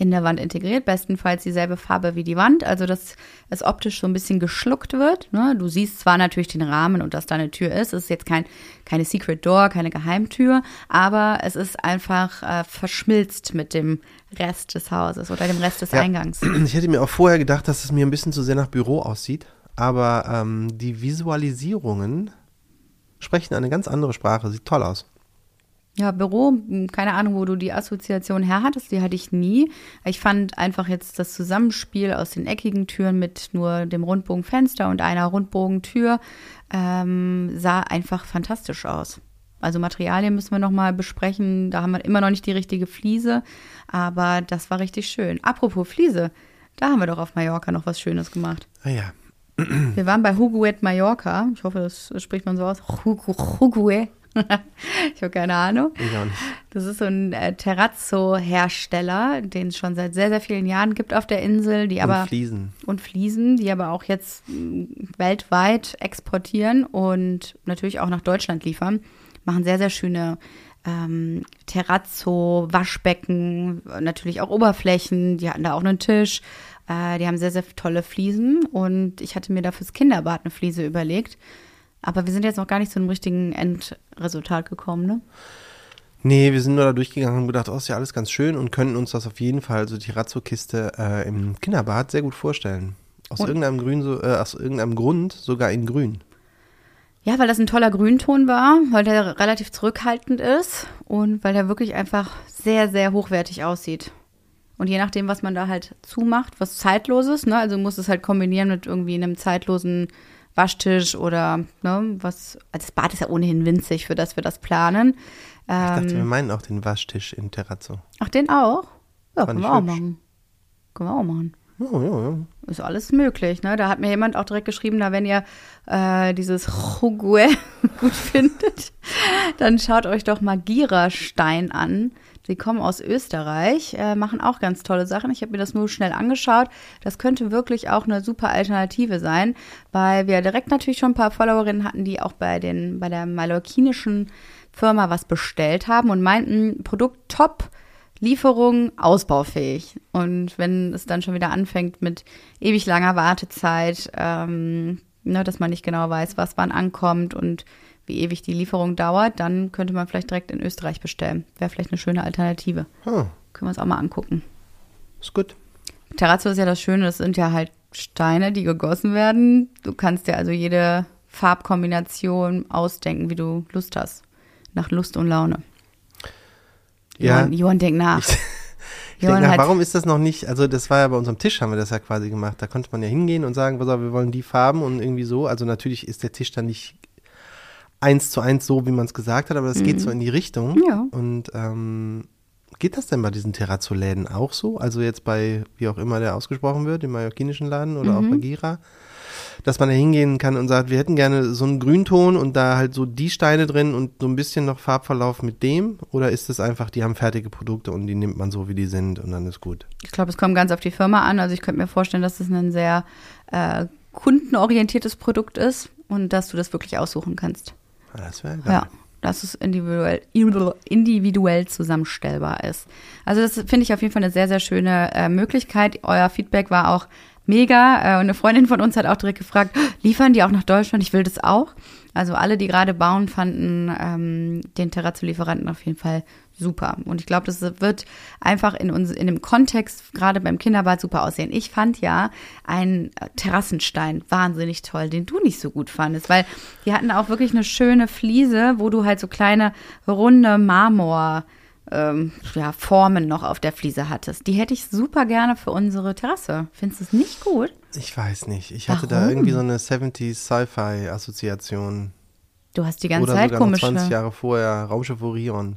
in der Wand integriert, bestenfalls dieselbe Farbe wie die Wand, also dass es optisch so ein bisschen geschluckt wird. Ne? Du siehst zwar natürlich den Rahmen und dass da eine Tür ist, es ist jetzt kein, keine Secret Door, keine Geheimtür, aber es ist einfach äh, verschmilzt mit dem Rest des Hauses oder dem Rest des ja, Eingangs. Ich hätte mir auch vorher gedacht, dass es mir ein bisschen zu sehr nach Büro aussieht, aber ähm, die Visualisierungen sprechen eine ganz andere Sprache, sieht toll aus. Ja, Büro, hm, keine Ahnung, wo du die Assoziation her hattest, die hatte ich nie. Ich fand einfach jetzt das Zusammenspiel aus den eckigen Türen mit nur dem Rundbogenfenster und einer Rundbogentür ähm, sah einfach fantastisch aus. Also Materialien müssen wir nochmal besprechen. Da haben wir immer noch nicht die richtige Fliese, aber das war richtig schön. Apropos Fliese, da haben wir doch auf Mallorca noch was Schönes gemacht. Ah ja. Wir waren bei Huguet Mallorca. Ich hoffe, das spricht man so aus. Huguet ich habe keine Ahnung. Ich auch nicht. Das ist so ein äh, Terrazzo-Hersteller, den es schon seit sehr, sehr vielen Jahren gibt auf der Insel, die aber. Und Fliesen. Und Fliesen, die aber auch jetzt mh, weltweit exportieren und natürlich auch nach Deutschland liefern. Machen sehr, sehr schöne ähm, Terrazzo, Waschbecken, natürlich auch Oberflächen. Die hatten da auch einen Tisch. Äh, die haben sehr, sehr tolle Fliesen und ich hatte mir da fürs Kinderbad eine Fliese überlegt. Aber wir sind jetzt noch gar nicht zu einem richtigen Endresultat gekommen, ne? Nee, wir sind nur da durchgegangen und gedacht, oh, ist ja alles ganz schön und könnten uns das auf jeden Fall, so die Razzo-Kiste äh, im Kinderbad, sehr gut vorstellen. Aus irgendeinem, Grün so, äh, aus irgendeinem Grund sogar in Grün. Ja, weil das ein toller Grünton war, weil der relativ zurückhaltend ist und weil der wirklich einfach sehr, sehr hochwertig aussieht. Und je nachdem, was man da halt zumacht, was zeitloses, ne, also muss es halt kombinieren mit irgendwie einem zeitlosen Waschtisch oder ne, was. Also das Bad ist ja ohnehin winzig, für das wir das planen. Ähm, ich dachte, wir ähm, meinen auch den Waschtisch in Terrazzo. Ach, den auch? Ja, können wir auch machen. Können wir auch machen. Ja, ja, ja. Ist alles möglich, ne? Da hat mir jemand auch direkt geschrieben, da wenn ihr äh, dieses Jugue gut findet, dann schaut euch doch mal Gira-Stein an. Sie kommen aus Österreich, äh, machen auch ganz tolle Sachen. Ich habe mir das nur schnell angeschaut. Das könnte wirklich auch eine super Alternative sein, weil wir direkt natürlich schon ein paar Followerinnen hatten, die auch bei, den, bei der mallorquinischen Firma was bestellt haben und meinten, Produkt top, Lieferung ausbaufähig. Und wenn es dann schon wieder anfängt mit ewig langer Wartezeit, ähm, ne, dass man nicht genau weiß, was wann ankommt und wie ewig die Lieferung dauert, dann könnte man vielleicht direkt in Österreich bestellen. Wäre vielleicht eine schöne Alternative. Hm, Können wir uns auch mal angucken. ist gut. Terrazzo ist ja das Schöne, das sind ja halt Steine, die gegossen werden. Du kannst dir also jede Farbkombination ausdenken, wie du Lust hast. Nach Lust und Laune. Ja. Johann, Johann denkt nach. Ich, ich denke nach, warum ist das noch nicht, also das war ja bei unserem Tisch, haben wir das ja quasi gemacht. Da konnte man ja hingehen und sagen, pass auf, wir wollen die Farben und irgendwie so. Also natürlich ist der Tisch dann nicht eins zu eins so, wie man es gesagt hat, aber das geht so in die Richtung. Mhm. Ja. Und ähm, geht das denn bei diesen Terrazzo-Läden auch so? Also jetzt bei, wie auch immer der ausgesprochen wird, im mallorquinischen Laden oder auch bei Mhm. Gira? Dass man da hingehen kann und sagt, wir hätten gerne so einen Grünton und da halt so die Steine drin und so ein bisschen noch Farbverlauf mit dem? Oder ist es einfach, die haben fertige Produkte und die nimmt man so, wie die sind und dann ist gut? Ich glaube, es kommt ganz auf die Firma an. Also ich könnte mir vorstellen, dass es ein sehr äh, kundenorientiertes Produkt ist und dass du das wirklich aussuchen kannst. Das wäre geil. Ja, dass es individuell, individuell zusammenstellbar ist. Also das finde ich auf jeden Fall eine sehr, sehr schöne äh, Möglichkeit. Euer Feedback war auch mega. Äh, eine Freundin von uns hat auch direkt gefragt, liefern die auch nach Deutschland? Ich will das auch. Also alle, die gerade bauen, fanden ähm, den Terrazzo-Lieferanten auf jeden Fall super. Und ich glaube, das wird einfach in, uns, in dem Kontext, gerade beim Kinderbad, super aussehen. Ich fand ja einen Terrassenstein wahnsinnig toll, den du nicht so gut fandest, weil die hatten auch wirklich eine schöne Fliese, wo du halt so kleine runde Marmor ähm, ja, Formen noch auf der Fliese hattest. Die hätte ich super gerne für unsere Terrasse. Findest du es nicht gut? Ich weiß nicht. Ich hatte da Warum? irgendwie so eine 70s Sci-Fi-Assoziation. Du hast die ganze Oder Zeit sogar noch komische. 20 Jahre vorher, Raumschiff Orion.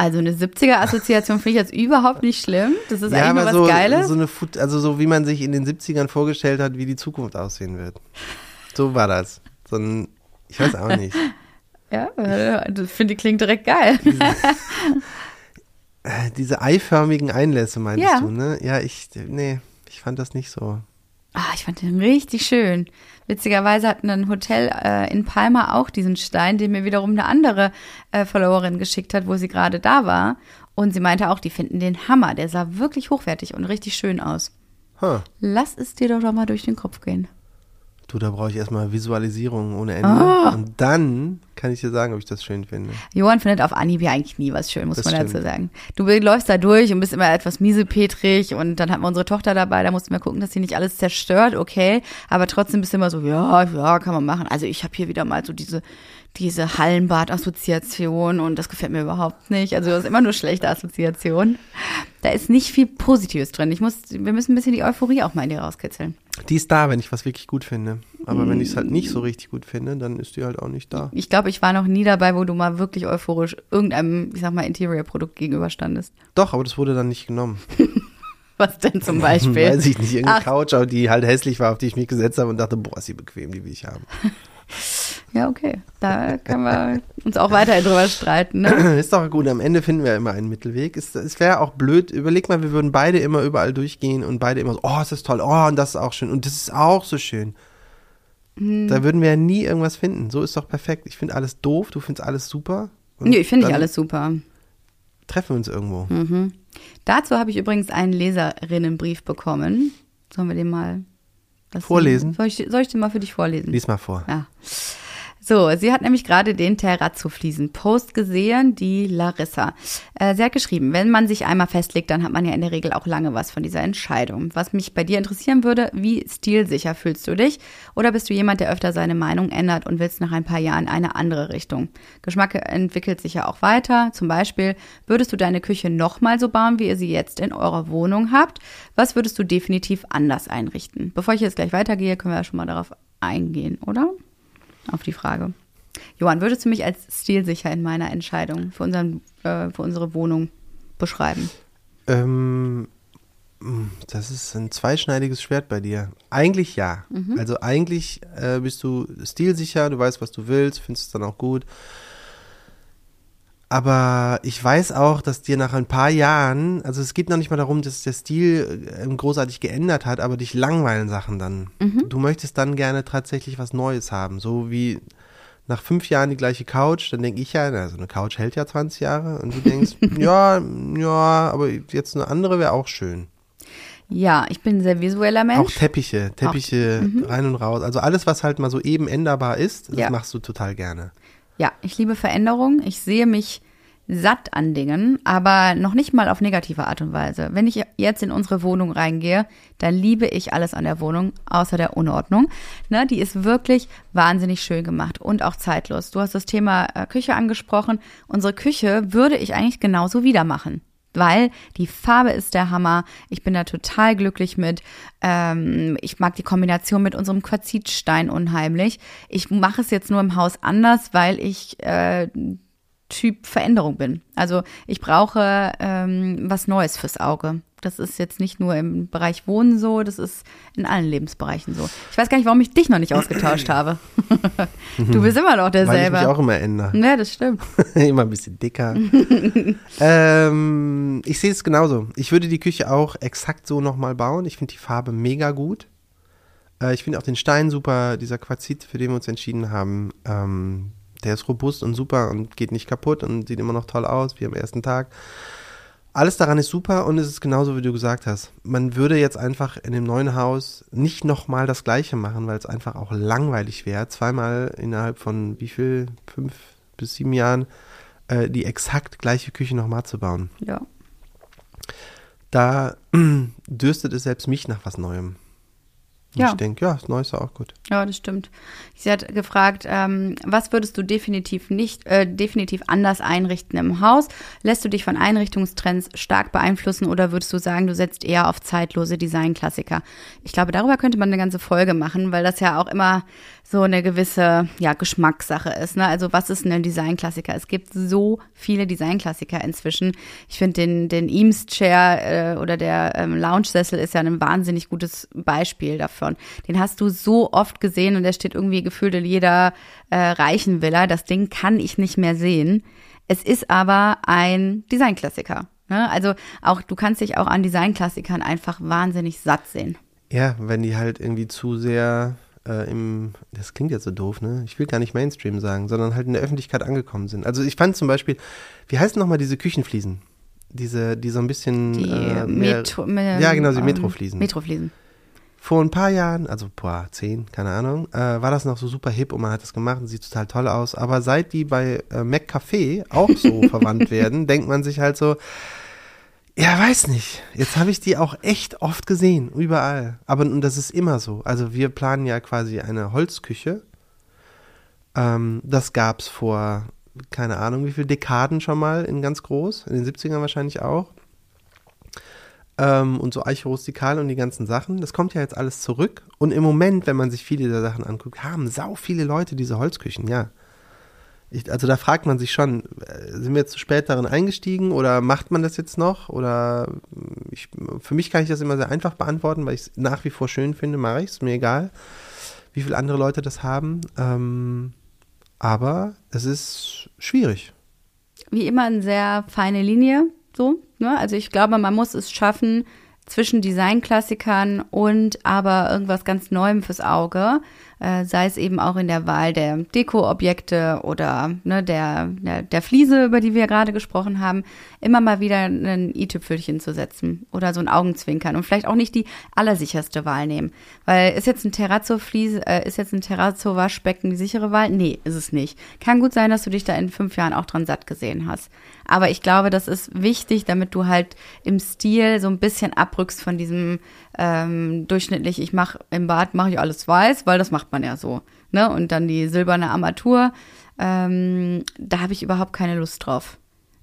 Also eine 70er-Assoziation finde ich jetzt überhaupt nicht schlimm. Das ist eigentlich nur was so, Geiles. so eine Food, also so wie man sich in den 70ern vorgestellt hat, wie die Zukunft aussehen wird. So war das. So ein, ich weiß auch nicht. ja, das finde ich klingt direkt geil. Äh, Diese eiförmigen Einlässe meintest Ja. du, ne? Ja, ich, nee, ich fand das nicht so. Ah, ich fand den richtig schön. Witzigerweise hat ein Hotel äh, in Palma auch diesen Stein, den mir wiederum eine andere äh, Followerin geschickt hat, wo sie gerade da war. Und sie meinte auch, die finden den Hammer. Der sah wirklich hochwertig und richtig schön aus. Huh. Lass es dir doch doch mal durch den Kopf gehen. Du, da brauche ich erstmal Visualisierung ohne Ende. Ah. Und dann kann ich dir sagen, ob ich das schön finde. Johann findet auf Anhieb ja eigentlich nie was schön, muss Das man dazu stimmt. sagen. Du läufst da durch und bist immer etwas miesepetrig und dann hatten wir unsere Tochter dabei, da mussten wir gucken, dass sie nicht alles zerstört, okay, aber trotzdem bist du immer so, ja, ja, kann man machen. Also ich habe hier wieder mal so diese diese Hallenbad-Assoziation und das gefällt mir überhaupt nicht. Also das ist immer nur schlechte Assoziationen. Da ist nicht viel Positives drin. Ich muss, wir müssen ein bisschen die Euphorie auch mal in dir rauskitzeln. Die ist da, wenn ich was wirklich gut finde. Aber wenn ich es Mm. halt nicht so richtig gut finde, dann ist die halt auch nicht da. Ich glaube, ich war noch nie dabei, wo du mal wirklich euphorisch irgendeinem, ich sag mal, Interior-Produkt gegenüberstandest. Doch, aber das wurde dann nicht genommen. Was denn zum Beispiel? Weiß ich nicht, irgendeine Ach. Couch, aber die halt hässlich war, auf die ich mich gesetzt habe und dachte, boah, ist die bequem, die will ich haben. Ja, okay. Da können wir uns auch weiterhin drüber streiten. Ne? ist doch gut, am Ende finden wir immer einen Mittelweg. Es, es wäre auch blöd, überleg mal, wir würden beide immer überall durchgehen und beide immer so, oh, ist das toll, oh, und das ist auch schön und das ist auch so schön. Hm. Da würden wir ja nie irgendwas finden. So ist doch perfekt. Ich finde alles doof, du findest alles super. Und Nee, ich finde ich dann alles super. Treffen wir uns irgendwo. Mhm. Dazu habe ich übrigens einen Leserinnenbrief bekommen. Sollen wir den mal Vorlesen? Soll ich, soll ich den mal für dich vorlesen? Lies mal vor. Ja. So, sie hat nämlich gerade den Terrazzo-Fliesen-Post gesehen, die Larissa. Äh, sie hat geschrieben, wenn man sich einmal festlegt, dann hat man ja in der Regel auch lange was von dieser Entscheidung. Was mich bei dir interessieren würde, wie stilsicher fühlst du dich? Oder bist du jemand, der öfter seine Meinung ändert und willst nach ein paar Jahren eine andere Richtung? Geschmack entwickelt sich ja auch weiter. Zum Beispiel, würdest du deine Küche nochmal so bauen, wie ihr sie jetzt in eurer Wohnung habt? Was würdest du definitiv anders einrichten? Bevor ich jetzt gleich weitergehe, können wir ja schon mal darauf eingehen, oder? Auf die Frage. Johann, würdest du mich als stilsicher in meiner Entscheidung für, unseren, äh, für unsere Wohnung beschreiben? Ähm, das ist ein zweischneidiges Schwert bei dir. Eigentlich ja. Mhm. Also eigentlich äh, bist du stilsicher, du weißt, was du willst, findest es dann auch gut. Aber ich weiß auch, dass dir nach ein paar Jahren, also es geht noch nicht mal darum, dass der Stil äh, großartig geändert hat, aber dich langweilen Sachen dann. Mhm. Du möchtest dann gerne tatsächlich was Neues haben. So wie nach fünf Jahren die gleiche Couch, dann denke ich ja, na, so eine Couch hält ja 20 Jahre und du denkst, ja, ja, aber jetzt eine andere wäre auch schön. Ja, ich bin ein sehr visueller Mensch. Auch Teppiche, Teppiche rein und raus. Also alles, was halt mal so eben änderbar ist, das Ja. machst du total gerne. Ja, ich liebe Veränderung. Ich sehe mich satt an Dingen, aber noch nicht mal auf negative Art und Weise. Wenn ich jetzt in unsere Wohnung reingehe, dann liebe ich alles an der Wohnung, außer der Unordnung. Ne, die ist wirklich wahnsinnig schön gemacht und auch zeitlos. Du hast das Thema äh, Küche angesprochen. Unsere Küche würde ich eigentlich genauso wieder machen. Weil die Farbe ist der Hammer. Ich bin da total glücklich mit. Ähm, ich mag die Kombination mit unserem Quarzitstein unheimlich. Ich mache es jetzt nur im Haus anders, weil ich äh, Typ Veränderung bin. Also ich brauche ähm, was Neues fürs Auge. Das ist jetzt nicht nur im Bereich Wohnen so, das ist in allen Lebensbereichen so. Ich weiß gar nicht, warum ich dich noch nicht ausgetauscht habe. du bist immer noch Weil ich derselbe. mich auch immer ändere. ja, das stimmt. immer ein bisschen dicker. ähm, ich sehe es genauso. Ich würde die Küche auch exakt so nochmal bauen. Ich finde die Farbe mega gut. Äh, ich finde auch den Stein super, dieser Quarzit, für den wir uns entschieden haben. Ähm, der ist robust und super und geht nicht kaputt und sieht immer noch toll aus, wie am ersten Tag. Alles daran ist super und es ist genauso, wie du gesagt hast. Man würde jetzt einfach in dem neuen Haus nicht nochmal das Gleiche machen, weil es einfach auch langweilig wäre, zweimal innerhalb von wie viel, fünf bis sieben Jahren, äh, die exakt gleiche Küche nochmal zu bauen. Ja. Da dürstet es selbst mich nach was Neuem. Und Ja. Ich denke, ja, das Neue ist auch gut. Ja, das stimmt. Sie hat gefragt, ähm, was würdest du definitiv nicht, äh, definitiv anders einrichten im Haus? Lässt du dich von Einrichtungstrends stark beeinflussen oder würdest du sagen, du setzt eher auf zeitlose Designklassiker? Ich glaube, darüber könnte man eine ganze Folge machen, weil das ja auch immer so eine gewisse ja, Geschmackssache ist. Ne? Also was ist ein Designklassiker? Es gibt so viele Designklassiker inzwischen. Ich finde den, den Eames Chair äh, oder der ähm, Lounge-Sessel ist ja ein wahnsinnig gutes Beispiel davon. Den hast du so oft gesehen und der steht irgendwie gefühlt in jeder äh, reichen Villa. Das Ding kann ich nicht mehr sehen. Es ist aber ein Designklassiker. Ne? Also auch du kannst dich auch an Designklassikern einfach wahnsinnig satt sehen. Ja, wenn die halt irgendwie zu sehr äh, im, das klingt jetzt so doof, ne? Ich will gar nicht Mainstream sagen, sondern halt in der Öffentlichkeit angekommen sind. Also ich fand zum Beispiel, wie heißen nochmal diese Küchenfliesen? Diese, die so ein bisschen Die äh, mehr- Metro, ähm, Ja, genau, die Metrofliesen. Metrofliesen. Vor ein paar Jahren, also boah, zehn, keine Ahnung, äh, war das noch so super hip und man hat das gemacht und sieht total toll aus. Aber seit die bei äh, McCafé auch so verwandt werden, denkt man sich halt so, ja, weiß nicht. Jetzt habe ich die auch echt oft gesehen, überall. Aber und das ist immer so. Also wir planen ja quasi eine Holzküche. Ähm, das gab's vor, keine Ahnung, wie viele Dekaden schon mal in ganz groß, in den 70ern wahrscheinlich auch. Ähm, und so Eiche-Rustikal und die ganzen Sachen. Das kommt ja jetzt alles zurück. Und im Moment, wenn man sich viele dieser Sachen anguckt, haben sau viele Leute diese Holzküchen, ja. Ich, also da fragt man sich schon, äh, sind wir jetzt zu spät darin eingestiegen oder macht man das jetzt noch? Oder äh, ich, für mich kann ich das immer sehr einfach beantworten, weil ich es nach wie vor schön finde, mache ich es, mir egal, wie viele andere Leute das haben. Ähm, aber es ist schwierig. wie immer eine sehr feine Linie, so. Ne? Also ich glaube, man muss es schaffen, zwischen Designklassikern und aber irgendwas ganz Neuem fürs Auge, äh, sei es eben auch in der Wahl der Dekoobjekte oder ne, der, der, der Fliese, über die wir gerade gesprochen haben, immer mal wieder ein i-Tüpfelchen zu setzen oder so ein Augenzwinkern und vielleicht auch nicht die allersicherste Wahl nehmen. Weil ist jetzt ein Terrazzo-Fliese, äh, ist jetzt ein Terrazzo-Waschbecken die sichere Wahl? Nee, ist es nicht. Kann gut sein, dass du dich da in fünf Jahren auch dran satt gesehen hast. Aber ich glaube, das ist wichtig, damit du halt im Stil so ein bisschen abrückst von diesem ähm, durchschnittlich, ich mache im Bad mache ich alles weiß, weil das macht man ja so. Ne? Und dann die silberne Armatur, ähm, da habe ich überhaupt keine Lust drauf.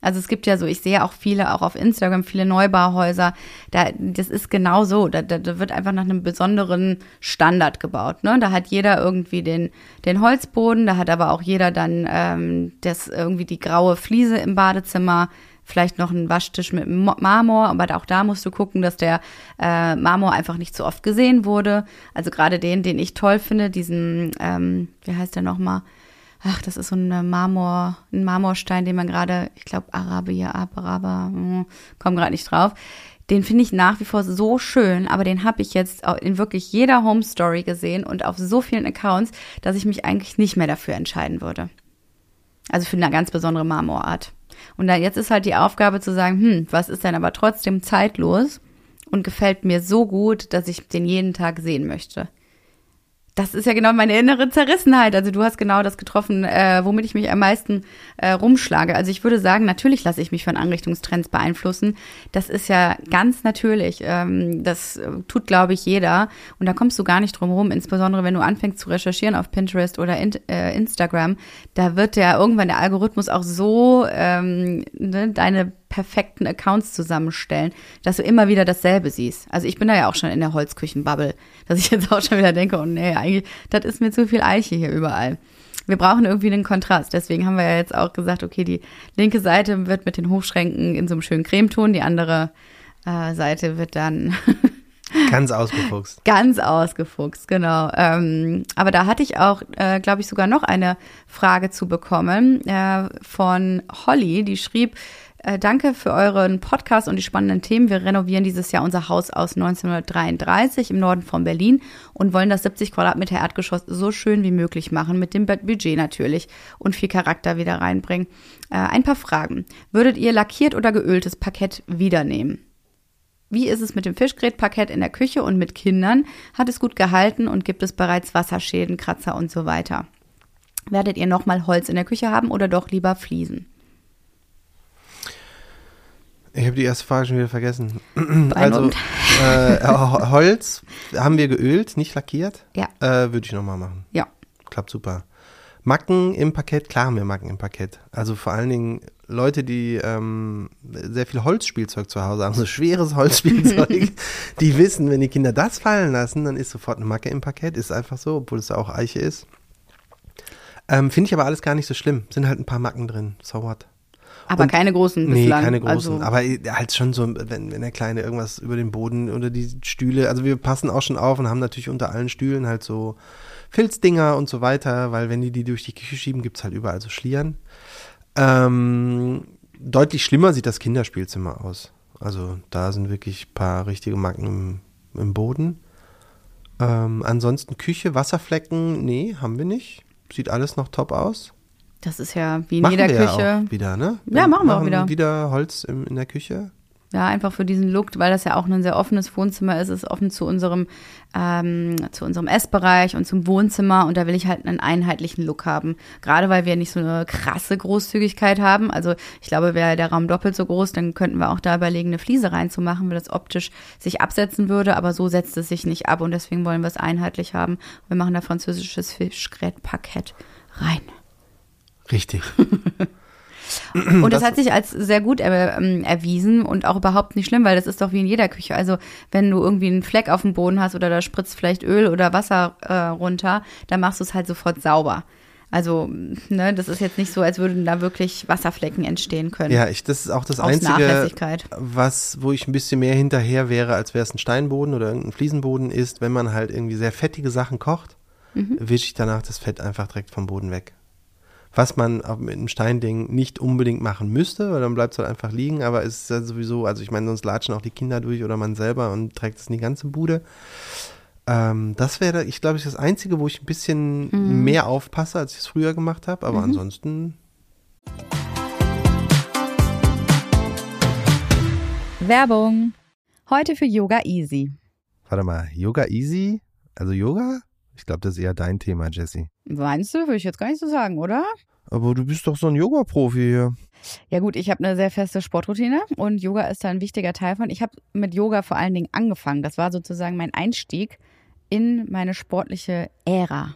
Also es gibt ja so, ich sehe auch viele, auch auf Instagram, viele Neubauhäuser, da, das ist genau so, da, da, wird einfach nach einem besonderen Standard gebaut. Ne? Da hat jeder irgendwie den, den Holzboden, da hat aber auch jeder dann ähm, das irgendwie die graue Fliese im Badezimmer, vielleicht noch einen Waschtisch mit Mo- Marmor, aber auch da musst du gucken, dass der äh, Marmor einfach nicht so oft gesehen wurde. Also gerade den, den ich toll finde, diesen, ähm, wie heißt der nochmal? Ach, das ist so eine Marmor, ein Marmorstein, den man gerade, ich glaube, Arabia, Araber, hm, komme gerade nicht drauf. Den finde ich nach wie vor so schön, aber den habe ich jetzt in wirklich jeder Home Story gesehen und auf so vielen Accounts, dass ich mich eigentlich nicht mehr dafür entscheiden würde. Also für eine ganz besondere Marmorart. Und dann jetzt ist halt die Aufgabe zu sagen, hm, was ist denn aber trotzdem zeitlos und gefällt mir so gut, dass ich den jeden Tag sehen möchte das ist ja genau meine innere Zerrissenheit. Also du hast genau das getroffen, äh, womit ich mich am meisten äh, rumschlage. Also ich würde sagen, natürlich lasse ich mich von Anrichtungstrends beeinflussen. Das ist ja ganz natürlich. Ähm, das äh, tut, glaube ich, jeder. Und da kommst du gar nicht drum rum, insbesondere wenn du anfängst zu recherchieren auf Pinterest oder in, äh, Instagram. Da wird ja irgendwann der Algorithmus auch so ähm, ne, deine perfekten Accounts zusammenstellen, dass du immer wieder dasselbe siehst. Also ich bin da ja auch schon in der Holzküchenbubble, dass ich jetzt auch schon wieder denke, oh nee, eigentlich, das ist mir zu viel Eiche hier überall. Wir brauchen irgendwie einen Kontrast. Deswegen haben wir ja jetzt auch gesagt, okay, die linke Seite wird mit den Hochschränken in so einem schönen Cremeton, die andere äh, Seite wird dann Ganz ausgefuchst. Ganz ausgefuchst, genau. Ähm, aber da hatte ich auch, äh, glaube ich, sogar noch eine Frage zu bekommen äh, von Holly, die schrieb, äh, danke für euren Podcast und die spannenden Themen. Wir renovieren dieses Jahr unser Haus aus 1933 im Norden von Berlin und wollen das 70 Quadratmeter Erdgeschoss so schön wie möglich machen, mit dem Budget natürlich und viel Charakter wieder reinbringen. Äh, ein paar Fragen. Würdet ihr lackiert oder geöltes Parkett wiedernehmen? Wie ist es mit dem Fischgrätparkett in der Küche und mit Kindern? Hat es gut gehalten und gibt es bereits Wasserschäden, Kratzer und so weiter? Werdet ihr nochmal Holz in der Küche haben oder doch lieber Fliesen? Ich habe die erste Frage schon wieder vergessen. also äh, Holz haben wir geölt, nicht lackiert. Ja. Äh, Würde ich nochmal machen. Ja. Klappt super. Macken im Parkett, klar haben wir Macken im Parkett. Also vor allen Dingen Leute, die ähm, sehr viel Holzspielzeug zu Hause haben, so schweres Holzspielzeug, die wissen, wenn die Kinder das fallen lassen, dann ist sofort eine Macke im Parkett. Ist einfach so, obwohl es auch Eiche ist. Ähm, Finde ich aber alles gar nicht so schlimm. Sind halt ein paar Macken drin. So what? Aber und, keine großen bislang. Nee, keine großen. Also, aber halt schon so, wenn, wenn der Kleine irgendwas über den Boden oder die Stühle, also wir passen auch schon auf und haben natürlich unter allen Stühlen halt so Filzdinger und so weiter, weil wenn die die durch die Küche schieben, gibt es halt überall so Schlieren. Ähm, deutlich schlimmer sieht das Kinderspielzimmer aus. Also da sind wirklich ein paar richtige Macken im, im Boden. Ähm, ansonsten Küche, Wasserflecken, nee, haben wir nicht. Sieht alles noch top aus. Das ist ja wie in machen jeder wir Küche. Ja, auch wieder, ne? Wir ja, machen wir auch wieder. Wieder Holz im, in der Küche. Ja, einfach für diesen Look, weil das ja auch ein sehr offenes Wohnzimmer ist, ist offen zu unserem, ähm, zu unserem Essbereich und zum Wohnzimmer und da will ich halt einen einheitlichen Look haben. Gerade weil wir nicht so eine krasse Großzügigkeit haben. Also ich glaube, wäre der Raum doppelt so groß, dann könnten wir auch da überlegen, eine Fliese reinzumachen, weil das optisch sich absetzen würde, aber so setzt es sich nicht ab und deswegen wollen wir es einheitlich haben. Wir machen da französisches Fischgrätparkett rein. Richtig. Und das, das, hat sich als sehr gut er, ähm, erwiesen und auch überhaupt nicht schlimm, weil das ist doch wie in jeder Küche. Also wenn du irgendwie einen Fleck auf dem Boden hast oder da spritzt vielleicht Öl oder Wasser äh, runter, dann machst du es halt sofort sauber. Also, ne, das ist jetzt nicht so, als würden da wirklich Wasserflecken entstehen können. Ja, ich, das ist auch das Aus Einzige, was, wo ich ein bisschen mehr hinterher wäre, als wäre es ein Steinboden oder irgendein Fliesenboden ist, wenn man halt irgendwie sehr fettige Sachen kocht, mhm. wische ich danach das Fett einfach direkt vom Boden weg was man mit einem Steinding nicht unbedingt machen müsste, weil dann bleibt es halt einfach liegen, aber es ist ja sowieso, also ich meine, sonst latschen auch die Kinder durch oder man selber und trägt es in die ganze Bude. Ähm, das wäre, ich glaube, das Einzige, wo ich ein bisschen mhm. mehr aufpasse, als ich es früher gemacht habe, aber mhm. ansonsten. Werbung. Heute für Yoga Easy. Warte mal, Yoga Easy? Also Yoga? Ich glaube, das ist eher dein Thema, Jesse. Meinst du? Würde ich jetzt gar nicht so sagen, oder? Aber du bist doch so ein Yoga-Profi hier. Ja gut, ich habe eine sehr feste Sportroutine und Yoga ist da ein wichtiger Teil von. Ich habe mit Yoga vor allen Dingen angefangen. Das war sozusagen mein Einstieg in meine sportliche Ära.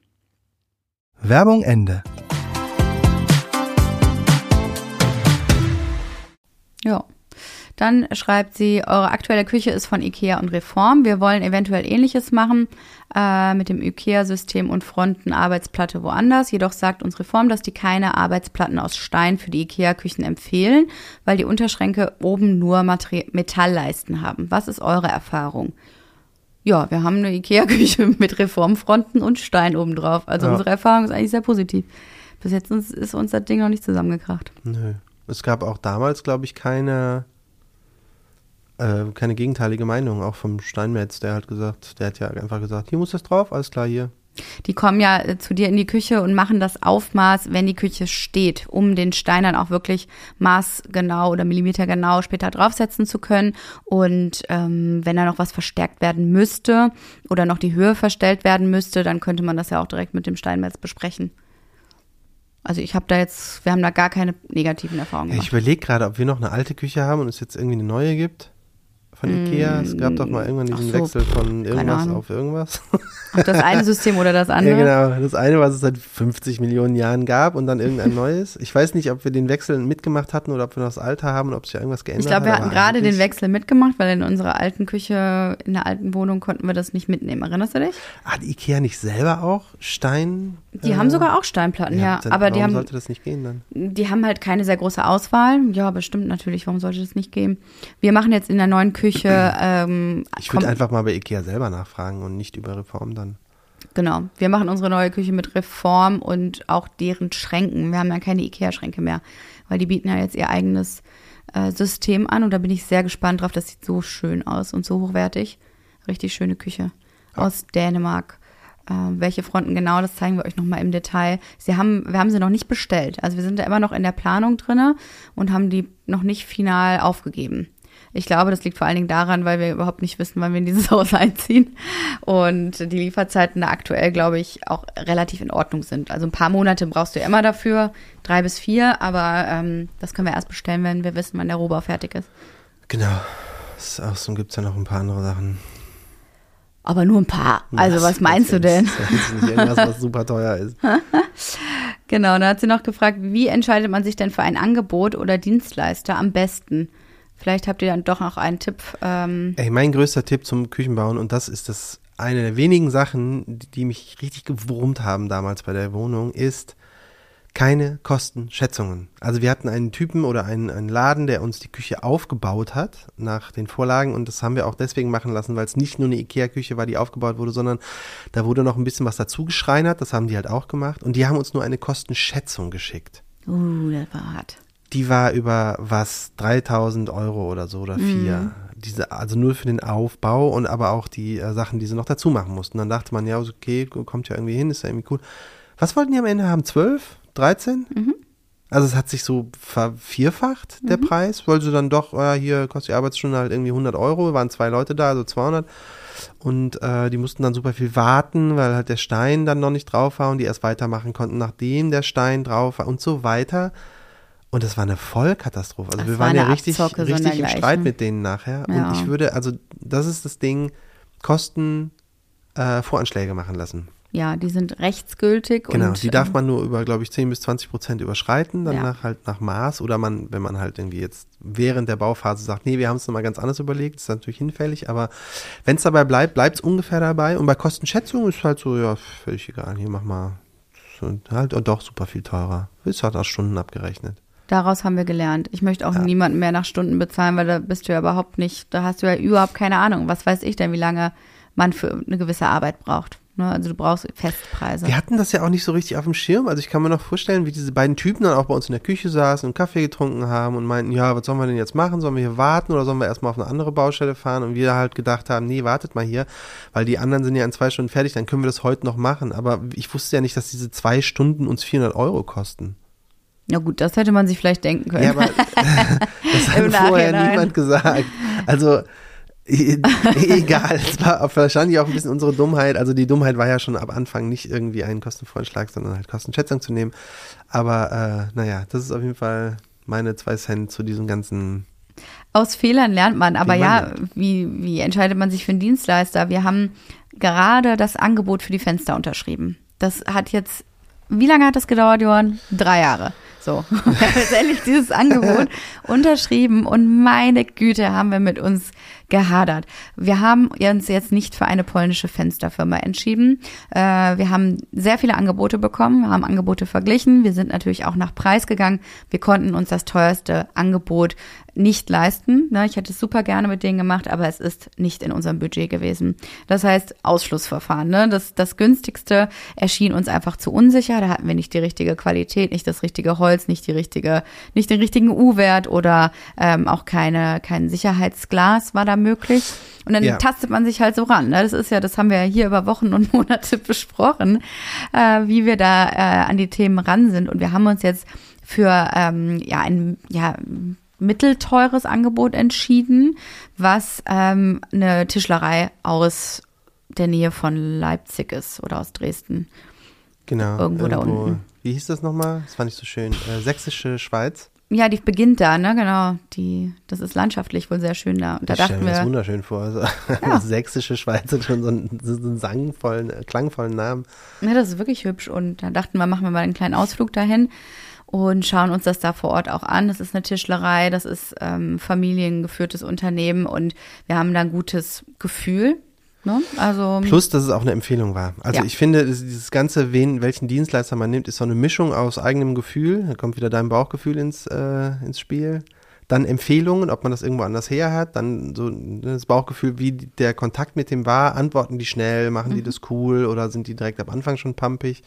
Werbung Ende. Ja. Dann schreibt sie, eure aktuelle Küche ist von IKEA und Reform. Wir wollen eventuell ähnliches machen äh, mit dem IKEA-System und Fronten-Arbeitsplatte woanders. Jedoch sagt uns Reform, dass die keine Arbeitsplatten aus Stein für die IKEA-Küchen empfehlen, weil die Unterschränke oben nur Metallleisten haben. Was ist eure Erfahrung? Ja, wir haben eine Ikea-Küche mit Reformfronten und Stein obendrauf. Also ja. unsere Erfahrung ist eigentlich sehr positiv. Bis jetzt ist uns das Ding noch nicht zusammengekracht. Nö. Es gab auch damals, glaube ich, keine, äh, keine gegenteilige Meinung, auch vom Steinmetz, der hat gesagt, der hat ja einfach gesagt, hier muss das drauf, alles klar, hier. Die kommen ja äh, zu dir in die Küche und machen das Aufmaß, wenn die Küche steht, um den Stein dann auch wirklich maßgenau oder millimetergenau später draufsetzen zu können. Und ähm, wenn da noch was verstärkt werden müsste oder noch die Höhe verstellt werden müsste, dann könnte man das ja auch direkt mit dem Steinmetz besprechen. Also ich habe da jetzt, wir haben da gar keine negativen Erfahrungen gemacht. Ich überlege gerade, ob wir noch eine alte Küche haben und es jetzt irgendwie eine neue gibt von Ikea? Es gab doch mal irgendwann diesen so, Wechsel von irgendwas auf irgendwas. Ach, das eine System oder das andere? Ja, genau. Das eine, was es seit 50 Millionen Jahren gab und dann irgendein neues. Ich weiß nicht, ob wir den Wechsel mitgemacht hatten oder ob wir noch das alte haben und ob sich ja irgendwas geändert hat. Ich glaube, wir hatten gerade den Wechsel mitgemacht, weil in unserer alten Küche, in der alten Wohnung konnten wir das nicht mitnehmen. Erinnerst du dich? Hat Ikea nicht selber auch Stein? Die äh, haben sogar auch Steinplatten, ja. ja. aber die haben, sollte das nicht gehen dann? Die haben halt keine sehr große Auswahl. Ja, bestimmt natürlich. Warum sollte das nicht gehen? Wir machen jetzt in der neuen Küche ähm, ähm, ich würde einfach mal bei Ikea selber nachfragen und nicht über Reform dann. Genau. Wir machen unsere neue Küche mit Reform und auch deren Schränken. Wir haben ja keine Ikea-Schränke mehr, weil die bieten ja jetzt ihr eigenes äh, System an und da bin ich sehr gespannt drauf. Das sieht so schön aus und so hochwertig. Richtig schöne Küche aus Dänemark. Äh, welche Fronten genau, das zeigen wir euch nochmal im Detail. Sie haben, wir haben sie noch nicht bestellt. Also wir sind da immer noch in der Planung drinne und haben die noch nicht final aufgegeben. Ich glaube, das liegt vor allen Dingen daran, weil wir überhaupt nicht wissen, wann wir in dieses Haus einziehen. Und die Lieferzeiten da aktuell, glaube ich, auch relativ in Ordnung sind. Also ein paar Monate brauchst du ja immer dafür, drei bis vier, aber ähm, das können wir erst bestellen, wenn wir wissen, wann der Rohbau fertig ist. Genau. Außerdem gibt es ja noch ein paar andere Sachen. Aber nur ein paar. Also was, was meinst du denn? Das ist nicht irgendwas, was super teuer ist. genau, da hat sie noch gefragt, wie entscheidet man sich denn für ein Angebot oder Dienstleister am besten? Vielleicht habt ihr dann doch noch einen Tipp. Ähm Ey, mein größter Tipp zum Küchenbauen, und das ist das eine der wenigen Sachen, die, die mich richtig gewurmt haben damals bei der Wohnung, ist keine Kostenschätzungen. Also wir hatten einen Typen oder einen, einen Laden, der uns die Küche aufgebaut hat nach den Vorlagen und das haben wir auch deswegen machen lassen, weil es nicht nur eine Ikea-Küche war, die aufgebaut wurde, sondern da wurde noch ein bisschen was dazu geschreinert, das haben die halt auch gemacht und die haben uns nur eine Kostenschätzung geschickt. Uh, das war hart. die war über was 3000 Euro oder so oder vier. Mhm. Diese, also nur für den Aufbau und aber auch die äh, Sachen, die sie noch dazu machen mussten. Dann dachte man, ja, okay, kommt ja irgendwie hin, ist ja irgendwie cool. Was wollten die am Ende haben? 12? 13? Mhm. Also es hat sich so vervierfacht, der Mhm. Preis, weil sie dann doch, äh, hier kostet die Arbeitsstunde halt irgendwie 100 Euro, waren zwei Leute da, also 200. Und äh, die mussten dann super viel warten, weil halt der Stein dann noch nicht drauf war und die erst weitermachen konnten, nachdem der Stein drauf war und so weiter. Und das war eine Vollkatastrophe. Also Das wir war waren ja richtig, Abzocke richtig im. Streit mit denen nachher. Ja. Und ich würde, also das ist das Ding, Kosten äh, Voranschläge machen lassen. Ja, die sind rechtsgültig. Genau, und, die darf ähm, man nur über, glaube ich, 10 bis 20 Prozent überschreiten, dann Ja. nach, halt nach Maß. Oder man, wenn man halt irgendwie jetzt während der Bauphase sagt, nee, wir haben es nochmal ganz anders überlegt, ist natürlich hinfällig, aber wenn es dabei bleibt, bleibt es ungefähr dabei. Und bei Kostenschätzung ist halt so, ja, völlig egal, hier mach mal so, halt und doch super viel teurer. Ist halt aus Stunden abgerechnet. Daraus haben wir gelernt. Ich möchte auch niemanden mehr nach Stunden bezahlen, weil da bist du ja überhaupt nicht, da hast du ja überhaupt keine Ahnung. Was weiß ich denn, wie lange man für eine gewisse Arbeit braucht. Ne? Also du brauchst Festpreise. Wir hatten das ja auch nicht so richtig auf dem Schirm. Also ich kann mir noch vorstellen, wie diese beiden Typen dann auch bei uns in der Küche saßen und Kaffee getrunken haben und meinten, ja, was sollen wir denn jetzt machen? Sollen wir hier warten oder sollen wir erstmal auf eine andere Baustelle fahren? Und wir halt gedacht haben, nee, wartet mal hier, weil die anderen sind ja in zwei Stunden fertig, dann können wir das heute noch machen. Aber ich wusste ja nicht, dass diese zwei Stunden uns 400 Euro kosten. Ja gut, das hätte man sich vielleicht denken können. Ja, aber das hat vorher niemand gesagt. Also egal, es war wahrscheinlich auch ein bisschen unsere Dummheit. Also die Dummheit war ja schon ab Anfang nicht irgendwie einen Kostenvorschlag, sondern halt Kostenschätzung zu nehmen. Aber äh, naja, das ist auf jeden Fall meine zwei Cent zu diesem ganzen. Aus Fehlern lernt man, aber ja, wie, wie entscheidet man sich für einen Dienstleister? Wir haben gerade das Angebot für die Fenster unterschrieben. Das hat jetzt, wie lange hat das gedauert, Johann? Drei Jahre. So, wir haben letztendlich dieses Angebot unterschrieben und meine Güte haben wir mit uns gehadert. Wir haben uns jetzt nicht für eine polnische Fensterfirma entschieden. Äh, wir haben sehr viele Angebote bekommen, haben Angebote verglichen. Wir sind natürlich auch nach Preis gegangen. Wir konnten uns das teuerste Angebot nicht leisten. Ne, ich hätte es super gerne mit denen gemacht, aber es ist nicht in unserem Budget gewesen. Das heißt Ausschlussverfahren. Ne? Das, das günstigste erschien uns einfach zu unsicher. Da hatten wir nicht die richtige Qualität, nicht das richtige Holz, nicht die richtige, nicht den richtigen U-Wert oder ähm, auch keine kein Sicherheitsglas war da möglich. Und dann Ja. tastet man sich halt so ran. Ne? Das ist ja, das haben wir ja hier über Wochen und Monate besprochen, äh, wie wir da äh, an die Themen ran sind. Und wir haben uns jetzt für ähm, ja ein ja mittelteures Angebot entschieden, was ähm, eine Tischlerei aus der Nähe von Leipzig ist oder aus Dresden. Genau. Irgendwo da unten. Wie hieß das nochmal? Das fand ich so schön. Äh, Sächsische Schweiz. Ja, die beginnt da, ne? Genau. Die, das ist landschaftlich wohl sehr schön da. Und da ich dachten mir das wunderschön vor. Also, Sächsische Schweiz hat schon so einen, so einen sangvollen, äh, klangvollen Namen. ne, das ist wirklich hübsch. Und da dachten wir, machen wir mal einen kleinen Ausflug dahin und schauen uns das da vor Ort auch an. Das ist eine Tischlerei, das ist ähm, familiengeführtes Unternehmen und wir haben da ein gutes Gefühl. Ne? Also Plus, dass es auch eine Empfehlung war. Also Ja. ich finde, dieses ganze, wen, welchen Dienstleister man nimmt, ist so eine Mischung aus eigenem Gefühl. Da kommt wieder dein Bauchgefühl ins, äh, ins Spiel. Dann Empfehlungen, ob man das irgendwo anders her hat. Dann so das Bauchgefühl, wie der Kontakt mit dem war. Antworten die schnell, machen Mhm. die das cool oder sind die direkt am Anfang schon pumpig?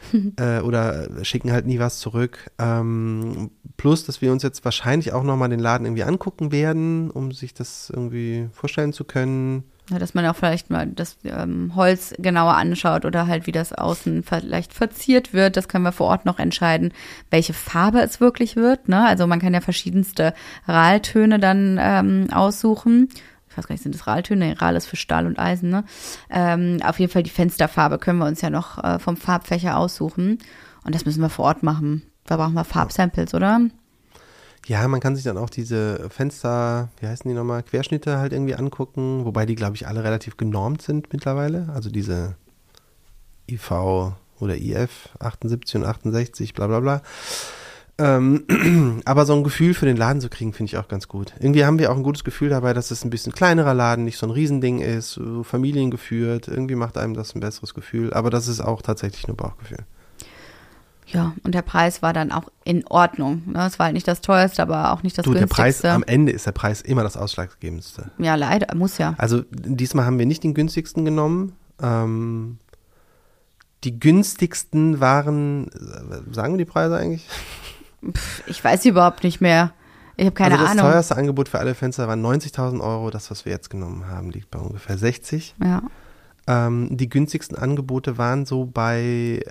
äh, oder schicken halt nie was zurück. Ähm, plus, dass wir uns jetzt wahrscheinlich auch nochmal den Laden irgendwie angucken werden, um sich das irgendwie vorstellen zu können. Dass man auch vielleicht mal das ähm, Holz genauer anschaut oder halt wie das außen vielleicht verziert wird. Das können wir vor Ort noch entscheiden, welche Farbe es wirklich wird. Ne? Also man kann ja verschiedenste Rahltöne dann ähm, aussuchen. Ich weiß gar nicht, sind das Rahltöne? Nee, Rahl ist für Stahl und Eisen. Ne? Ähm, auf jeden Fall die Fensterfarbe können wir uns ja noch äh, vom Farbfächer aussuchen. Und das müssen wir vor Ort machen. Da brauchen wir Farbsamples, oder? Ja, man kann sich dann auch diese Fenster, wie heißen die nochmal, Querschnitte halt irgendwie angucken, wobei die, glaube ich, alle relativ genormt sind mittlerweile. Also diese IV oder IF 78 und 68, bla bla bla. Ähm, aber so ein Gefühl für den Laden zu kriegen, finde ich auch ganz gut. Irgendwie haben wir auch ein gutes Gefühl dabei, dass es ein bisschen kleinerer Laden, nicht so ein Riesending ist, so familiengeführt. Irgendwie macht einem das ein besseres Gefühl. Aber das ist auch tatsächlich nur Bauchgefühl. Ja, und der Preis war dann auch in Ordnung. Ne? Es war halt nicht das teuerste, aber auch nicht das Du, der Preis, günstigste. am Ende ist der Preis immer das Ausschlaggebendste. ja, leider, muss ja. Also diesmal haben wir nicht den günstigsten genommen. Ähm, die günstigsten waren, äh, sagen wir die Preise eigentlich? Pff, ich weiß überhaupt nicht mehr. Ich habe keine also das Ahnung. teuerste Angebot für alle Fenster war 90.000 Euro. Das, was wir jetzt genommen haben, liegt bei ungefähr 60. Ja. Ähm, die günstigsten Angebote waren so bei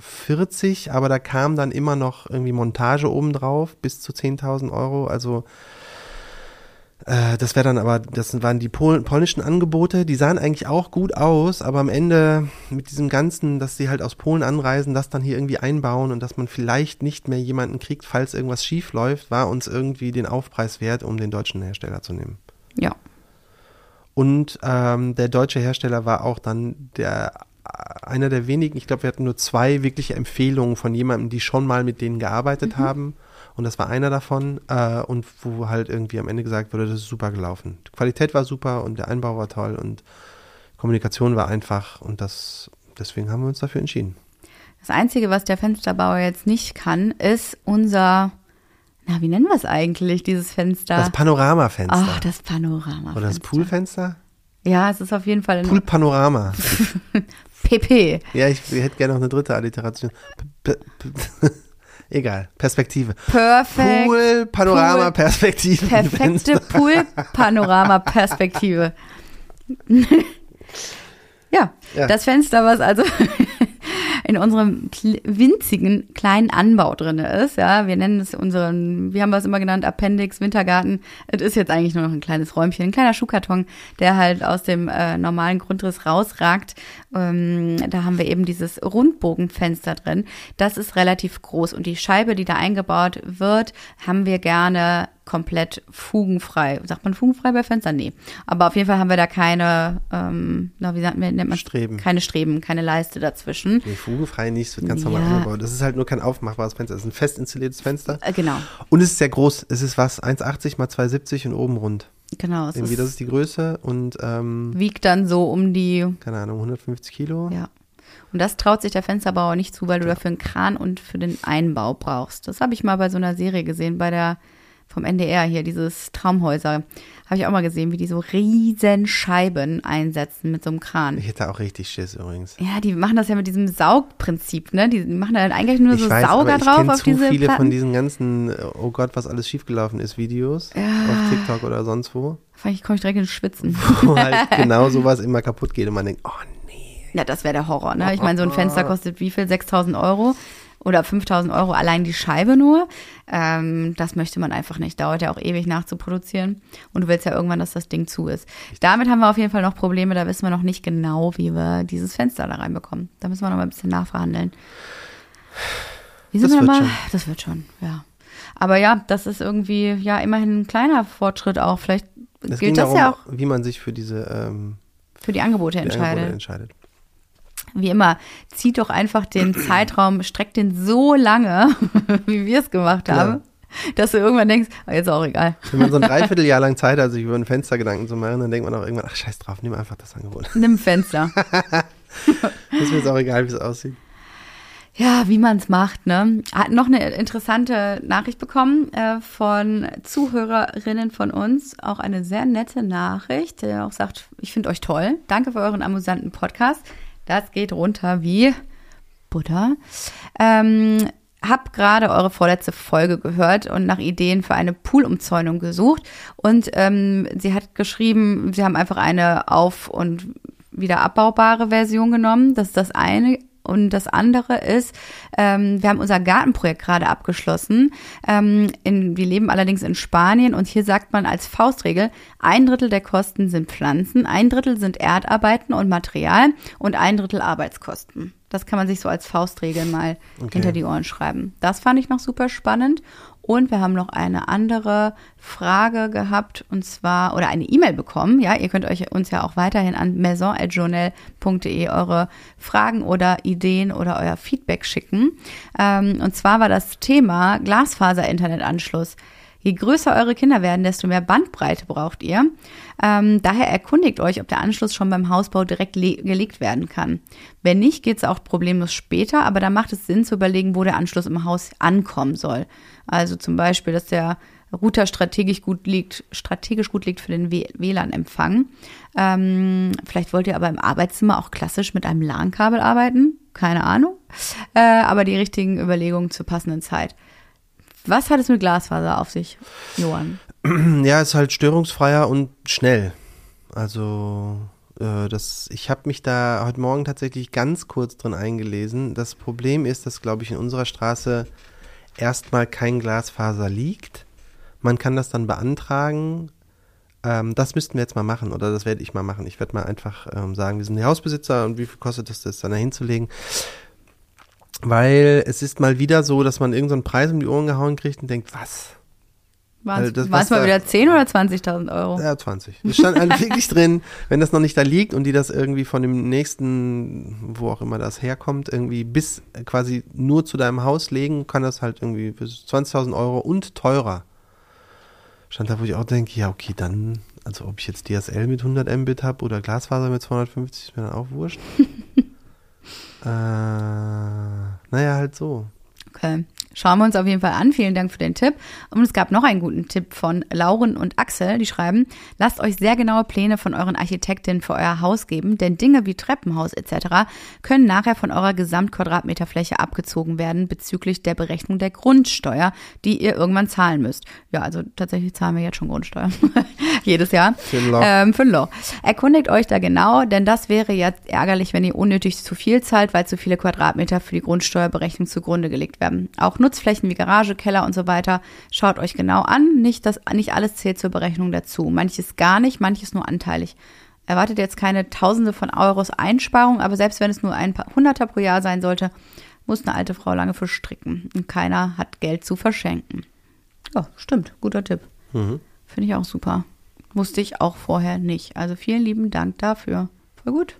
40, aber da kam dann immer noch irgendwie Montage obendrauf bis zu 10.000 Euro. Also äh, das wäre dann aber, das waren die Pol polnischen Angebote, die sahen eigentlich auch gut aus, aber am Ende mit diesem Ganzen, dass sie halt aus Polen anreisen, das dann hier irgendwie einbauen und dass man vielleicht nicht mehr jemanden kriegt, falls irgendwas schief läuft, war uns irgendwie den Aufpreis wert, um den deutschen Hersteller zu nehmen. Ja. Und ähm, der deutsche Hersteller war auch dann der einer der wenigen, ich glaube, wir hatten nur zwei wirkliche Empfehlungen von jemandem, die schon mal mit denen gearbeitet Mhm. haben. Und das war einer davon. Äh, und wo halt irgendwie am Ende gesagt wurde, das ist super gelaufen. Die Qualität war super und der Einbau war toll und Kommunikation war einfach. Und das, deswegen haben wir uns dafür entschieden. Das Einzige, was der Fensterbauer jetzt nicht kann, ist unser, na, wie nennen wir es eigentlich, dieses Fenster? Das Panoramafenster. Ach, das Panorama. Oder das Poolfenster? Ja, es ist auf jeden Fall ein Poolpanorama. PP. ja, ich, ich hätte gerne noch eine dritte Alliteration. P Egal, Perspektive. Perfekt. Pool, Panorama, Perspektive. Perfekte Pool-Panorama-Perspektive. ja, Ja. das Fenster, was also in unserem winzigen kleinen Anbau drin ist, ja, wir nennen es unseren, wie haben wir es immer genannt, Appendix, Wintergarten. Es ist jetzt eigentlich nur noch ein kleines Räumchen, ein kleiner Schuhkarton, der halt aus dem äh, normalen Grundriss rausragt. Ähm, da haben wir eben dieses Rundbogenfenster drin. Das ist relativ groß und die Scheibe, die da eingebaut wird, haben wir gerne komplett fugenfrei. Sagt man fugenfrei bei Fenstern? Nee. Aber auf jeden Fall haben wir da keine, ähm, na, wie sagt man, nennt man Streben. Keine Streben, keine Leiste dazwischen. Nee, fugenfrei nicht, es wird ganz normal Ja. angebaut. Das ist halt nur kein aufmachbares Fenster, es ist ein fest installiertes Fenster. Äh, genau, Und es ist sehr groß. Es ist was, 1,80 mal 2,70 und oben rund. genau. Es Irgendwie, das ist, ist die Größe und, ähm, wiegt dann so um die, keine Ahnung, 150 Kilo. ja. Und das traut sich der Fensterbauer nicht zu, weil du dafür einen Kran und für den Einbau brauchst. Das habe ich mal bei so einer Serie gesehen, bei der vom NDR hier, dieses Traumhäuser. Habe ich auch mal gesehen, wie die so riesen Scheiben einsetzen mit so einem Kran. Ich hätte auch richtig Schiss übrigens. Ja, die machen das ja mit diesem Saugprinzip, ne? Die machen da eigentlich nur Ich so weiß, Sauger ich drauf kenne auf zu diese viele Platten. von diesen ganzen, oh Gott, was alles schiefgelaufen ist, Videos auf TikTok oder sonst wo, Vielleicht komme ich direkt ins Schwitzen. wo halt genau sowas immer kaputt geht und man denkt, oh nee. Ja, das wäre der Horror, ne? Ich meine, so ein Fenster kostet wie viel? 6000 Euro oder 5000 Euro allein die Scheibe nur. Ähm, das möchte man einfach nicht. Dauert ja auch ewig nachzuproduzieren. Und du willst ja irgendwann, dass das Ding zu ist. Damit haben wir auf jeden Fall noch Probleme. Da wissen wir noch nicht genau, wie wir dieses Fenster da reinbekommen. Da müssen wir noch mal ein bisschen nachverhandeln. Wie sind Das wir wird mal? schon. Das wird schon, ja. Aber ja, das ist irgendwie, ja, immerhin ein kleiner Fortschritt auch. Vielleicht Es gilt das darum, ja auch wie man sich für diese ähm, für die Angebote die entscheidet. Angebote entscheidet. Wie immer, zieht doch einfach den Zeitraum, streckt den so lange, wie wir es gemacht haben, dass du irgendwann denkst, oh, jetzt ist auch egal. Wenn man so ein Dreivierteljahr lang Zeit hat, sich über ein Fenster Gedanken zu machen, dann denkt man auch irgendwann, ach scheiß drauf, nimm einfach das Angebot. Nimm Fenster. Ist mir jetzt auch egal, wie es aussieht. Ja, wie man es macht, ne? Hat noch eine interessante Nachricht bekommen äh, von Zuhörerinnen von uns. Auch eine sehr nette Nachricht, der auch sagt, ich finde euch toll. Danke für euren amüsanten Podcast. Das geht runter wie Butter. Ähm, hab gerade eure vorletzte Folge gehört und nach Ideen für eine Poolumzäunung gesucht. Und ähm, sie hat geschrieben, sie haben einfach eine auf- und wieder abbaubare Version genommen. Das ist das eine. Und das andere ist, ähm, wir haben unser Gartenprojekt gerade abgeschlossen. Ähm, in, wir leben allerdings in Spanien und hier sagt man als Faustregel, ein Drittel der Kosten sind Pflanzen, ein Drittel sind Erdarbeiten und Material und ein Drittel Arbeitskosten. Das kann man sich so als Faustregel mal hinter die Ohren schreiben. Das fand ich noch super spannend. Und wir haben noch eine andere Frage gehabt und zwar, oder eine E-Mail bekommen. Ja, ihr könnt euch uns ja auch weiterhin an maison.journal.de eure Fragen oder Ideen oder euer Feedback schicken. Ähm, und zwar war das Thema Glasfaser-Internetanschluss. Je größer eure Kinder werden, desto mehr Bandbreite braucht ihr. Ähm, daher erkundigt euch, ob der Anschluss schon beim Hausbau direkt gelegt werden kann. Wenn nicht, geht es auch problemlos später, aber da macht es Sinn zu überlegen, wo der Anschluss im Haus ankommen soll. Also zum Beispiel, dass der Router strategisch gut liegt, strategisch gut liegt für den WLAN-Empfang. Ähm, vielleicht wollt ihr aber im Arbeitszimmer auch klassisch mit einem LAN-Kabel arbeiten. Keine Ahnung. Äh, aber die richtigen Überlegungen zur passenden Zeit. Was hat es mit Glasfaser auf sich, Johann? Ja, ist halt störungsfreier und schnell. Also äh, das, ich habe mich da heute Morgen tatsächlich ganz kurz drin eingelesen. Das Problem ist, dass, glaube ich, in unserer Straße erstmal kein Glasfaser liegt. Man kann das dann beantragen. Ähm, das müssten wir jetzt mal machen oder das werde ich mal machen. Ich werde mal einfach ähm, sagen, wir sind die Hausbesitzer und wie viel kostet es, das dann da hinzulegen. Weil es ist mal wieder so, dass man irgendeinen so Preis um die Ohren gehauen kriegt und denkt, was? Waren Also das, es was mal da- wieder 10 oder 20.000 Euro? Ja, 20. Es stand halt wirklich drin, wenn das noch nicht da liegt und die das irgendwie von dem nächsten, wo auch immer das herkommt, irgendwie bis quasi nur zu deinem Haus legen, kann das halt irgendwie bis 20.000 Euro und teurer. Stand da, wo ich auch denke, ja, okay, dann, also ob ich jetzt DSL mit 100 Mbit habe oder Glasfaser mit 250, ist mir dann auch wurscht. äh, naja, halt so. Okay. Schauen wir uns auf jeden Fall an. Vielen Dank für den Tipp. Und es gab noch einen guten Tipp von Lauren und Axel. Die schreiben, lasst euch sehr genaue Pläne von euren Architektinnen für euer Haus geben, denn Dinge wie Treppenhaus etc. können nachher von eurer Gesamtquadratmeterfläche abgezogen werden bezüglich der Berechnung der Grundsteuer, die ihr irgendwann zahlen müsst. Ja, also tatsächlich zahlen wir jetzt schon Grundsteuer. Jedes Jahr. Für ein Loch. Ähm, für ein Loch. Erkundigt euch da genau, denn das wäre jetzt ärgerlich, wenn ihr unnötig zu viel zahlt, weil zu viele Quadratmeter für die Grundsteuerberechnung zugrunde gelegt werden. Auch Nutzflächen wie Garage, Keller und so weiter. Schaut euch genau an. Nicht, dass nicht alles zählt zur Berechnung dazu. Manches gar nicht, manches nur anteilig. Erwartet jetzt keine Tausende von Euros Einsparung, aber selbst wenn es nur ein paar Hunderter pro Jahr sein sollte, muss eine alte Frau lange für stricken. Und keiner hat Geld zu verschenken. Ja, stimmt. Guter Tipp. Mhm. Finde ich auch super. Wusste ich auch vorher nicht. Also vielen lieben Dank dafür. Voll gut.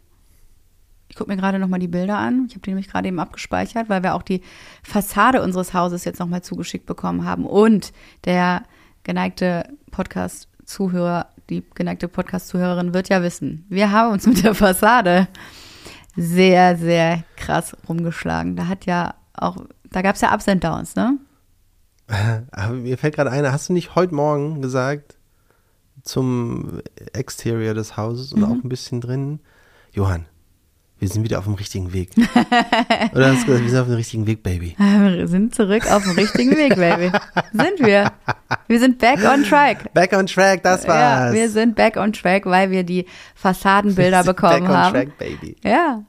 Ich gucke mir gerade nochmal die Bilder an. Ich habe die nämlich gerade eben abgespeichert, weil wir auch die Fassade unseres Hauses jetzt nochmal zugeschickt bekommen haben. Und der geneigte Podcast-Zuhörer, die geneigte Podcast-Zuhörerin wird ja wissen, wir haben uns mit der Fassade sehr, sehr krass rumgeschlagen. Da hat ja auch, da gab es ja Ups and Downs, ne? Aber mir fällt gerade ein, hast du nicht heute Morgen gesagt zum Exterior des Hauses und auch ein bisschen drin, Johann, wir sind wieder auf dem richtigen Weg. Oder hast du gesagt, wir sind auf dem richtigen Weg, Baby. Wir sind zurück auf dem richtigen Weg, Baby. Sind wir. Wir sind back on track. Back on track, das war's. Ja, wir sind back on track, weil wir die Fassadenbilder Wir sind bekommen Back on haben. track, Baby. Ja.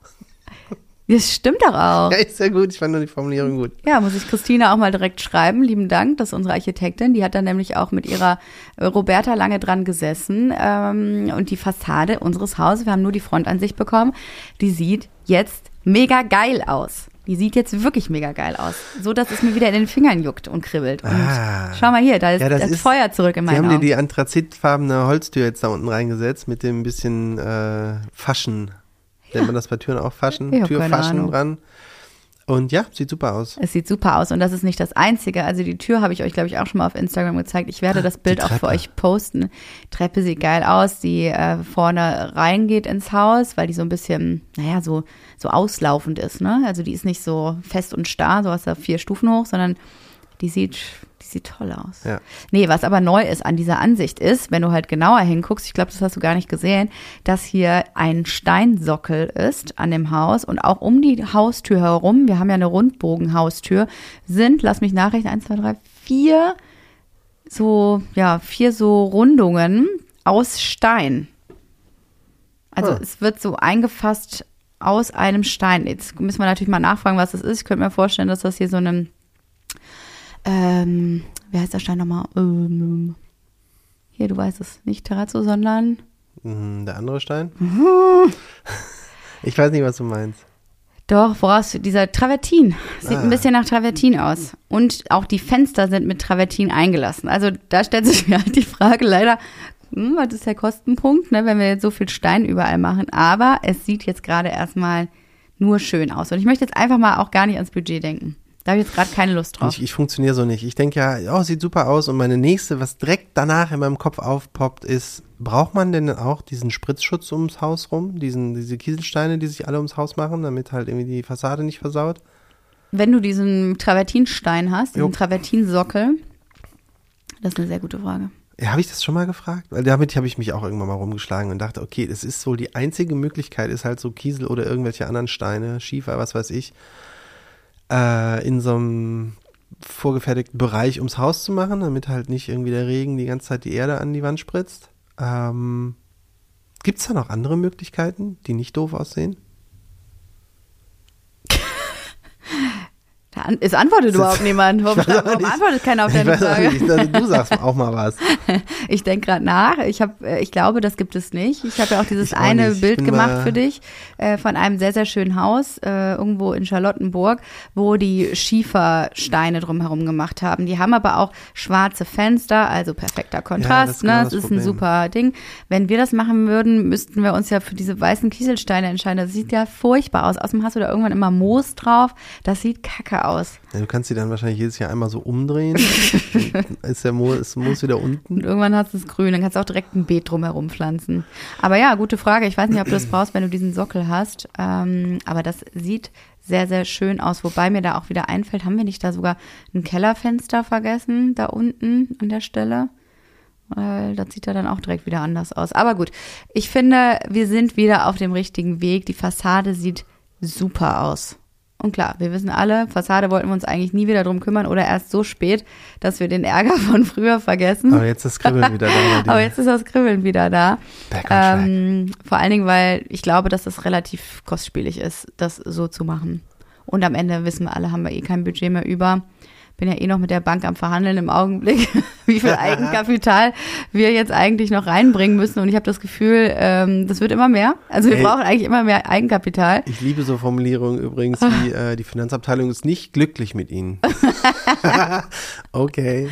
Das stimmt doch auch. Ja, ist ja gut, ich fand nur die Formulierung gut. Ja, muss ich Christina auch mal direkt schreiben. Lieben Dank, das ist unsere Architektin. Die hat dann nämlich auch mit ihrer äh, Roberta lange dran gesessen. Ähm, und die Fassade unseres Hauses, wir haben nur die Frontansicht bekommen, die sieht jetzt mega geil aus. Die sieht jetzt wirklich mega geil aus. So, dass es mir wieder in den Fingern juckt und kribbelt. Und Ah. schau mal hier, da ist Ja, das das, ist- Feuer zurück in meinen haben dir Augen. die anthrazitfarbene Holztür jetzt da unten reingesetzt mit dem bisschen äh, Faschen. Nennt man das bei Türen auch Faschen? Keine Türfaschen dran. Und ja, sieht super aus. Es sieht super aus und das ist nicht das Einzige. Also die Tür habe ich euch, glaube ich, auch schon mal auf Instagram gezeigt. Ich werde das Bild auch für euch posten. Treppe sieht geil aus, die äh, vorne reingeht ins Haus, weil die so ein bisschen, naja, so, so auslaufend ist. Ne? Also die ist nicht so fest und starr, so hast du vier Stufen hoch, sondern die sieht, die sieht toll aus. Ja. Nee, was aber neu ist an dieser Ansicht ist, wenn du halt genauer hinguckst, ich glaube, das hast du gar nicht gesehen, dass hier ein Steinsockel ist an dem Haus und auch um die Haustür herum, wir haben ja eine Rundbogenhaustür, sind, lass mich nachrechnen, eins, zwei, drei, vier so, ja, vier so Rundungen aus Stein. Also Ah. es wird so eingefasst aus einem Stein. Jetzt müssen wir natürlich mal nachfragen, was das ist. Ich könnte mir vorstellen, dass das hier so einem ähm, wie heißt der Stein nochmal? Ähm, hier, du weißt es, nicht Terrazzo, sondern Mhm, der andere Stein? ich weiß nicht, was du meinst. doch, woraus dieser Travertin. Sieht Ah. ein bisschen nach Travertin aus. Und auch die Fenster sind mit Travertin eingelassen. Also da stellt sich mir halt die Frage leider, hm, was ist der Kostenpunkt, ne, wenn wir jetzt so viel Stein überall machen. Aber es sieht jetzt gerade erstmal nur schön aus. Und ich möchte jetzt einfach mal auch gar nicht ans Budget denken. Da habe ich jetzt gerade keine Lust drauf. Ich, ich funktioniere so nicht. Ich denke ja, oh, sieht super aus. Und meine nächste, was direkt danach in meinem Kopf aufpoppt, ist, braucht man denn auch diesen Spritzschutz ums Haus rum? Diesen, diese Kieselsteine, die sich alle ums Haus machen, damit halt irgendwie die Fassade nicht versaut? Wenn du diesen Travertinstein hast, diesen Jo. Travertinsockel, das ist eine sehr gute Frage. Ja, habe ich das schon mal gefragt? Weil damit habe ich mich auch irgendwann mal rumgeschlagen und dachte, okay, das ist wohl die einzige Möglichkeit, ist halt so Kiesel oder irgendwelche anderen Steine, Schiefer, was weiß ich, äh, in so einem vorgefertigten Bereich ums Haus zu machen, damit halt nicht irgendwie der Regen die ganze Zeit die Erde an die Wand spritzt. Ähm, Gibt es da noch andere Möglichkeiten, die nicht doof aussehen? An, es antwortet überhaupt niemand. Warum, warum antwortet keiner auf deine Frage? Nicht, du sagst auch mal was. ich denke gerade nach. Ich, hab, äh, ich glaube, das gibt es nicht. Ich habe ja auch dieses auch eine nicht. Bild gemacht für dich äh, von einem sehr, sehr schönen Haus äh, irgendwo in Charlottenburg, wo die Schiefersteine drumherum gemacht haben. Die haben aber auch schwarze Fenster, also perfekter Kontrast. Ja, das, ne? das ist Problem. ein super Ding. Wenn wir das machen würden, müssten wir uns ja für diese weißen Kieselsteine entscheiden. Das sieht ja furchtbar aus. Außerdem hast du da irgendwann immer Moos drauf. Das sieht kacke aus. Ja, du kannst sie dann wahrscheinlich jedes Jahr einmal so umdrehen. ist der Moos, ist Moos wieder unten. Und irgendwann hast du es grün. Dann kannst du auch direkt ein Beet drumherum pflanzen. Aber ja, gute Frage. Ich weiß nicht, ob du das brauchst, wenn du diesen Sockel hast. Ähm, aber das sieht sehr, sehr schön aus. Wobei mir da auch wieder einfällt, haben wir nicht da sogar ein Kellerfenster vergessen, da unten an der Stelle? Weil das sieht ja dann auch direkt wieder anders aus. Aber gut, ich finde, wir sind wieder auf dem richtigen Weg. Die Fassade sieht super aus. Und klar, wir wissen alle, Fassade wollten wir uns eigentlich nie wieder drum kümmern oder erst so spät, dass wir den Ärger von früher vergessen. Aber jetzt ist das Kribbeln wieder da. Aber jetzt ist das Kribbeln wieder da. Ähm, vor allen Dingen, weil ich glaube, dass es relativ kostspielig ist, das so zu machen. Und am Ende wissen wir alle, haben wir eh kein Budget mehr über bin ja eh noch mit der Bank am Verhandeln im Augenblick, wie viel Eigenkapital wir jetzt eigentlich noch reinbringen müssen. Und ich habe das Gefühl, ähm, das wird immer mehr. Also wir Ey, brauchen eigentlich immer mehr Eigenkapital. Ich liebe so Formulierungen übrigens, wie äh, die Finanzabteilung ist nicht glücklich mit Ihnen. okay.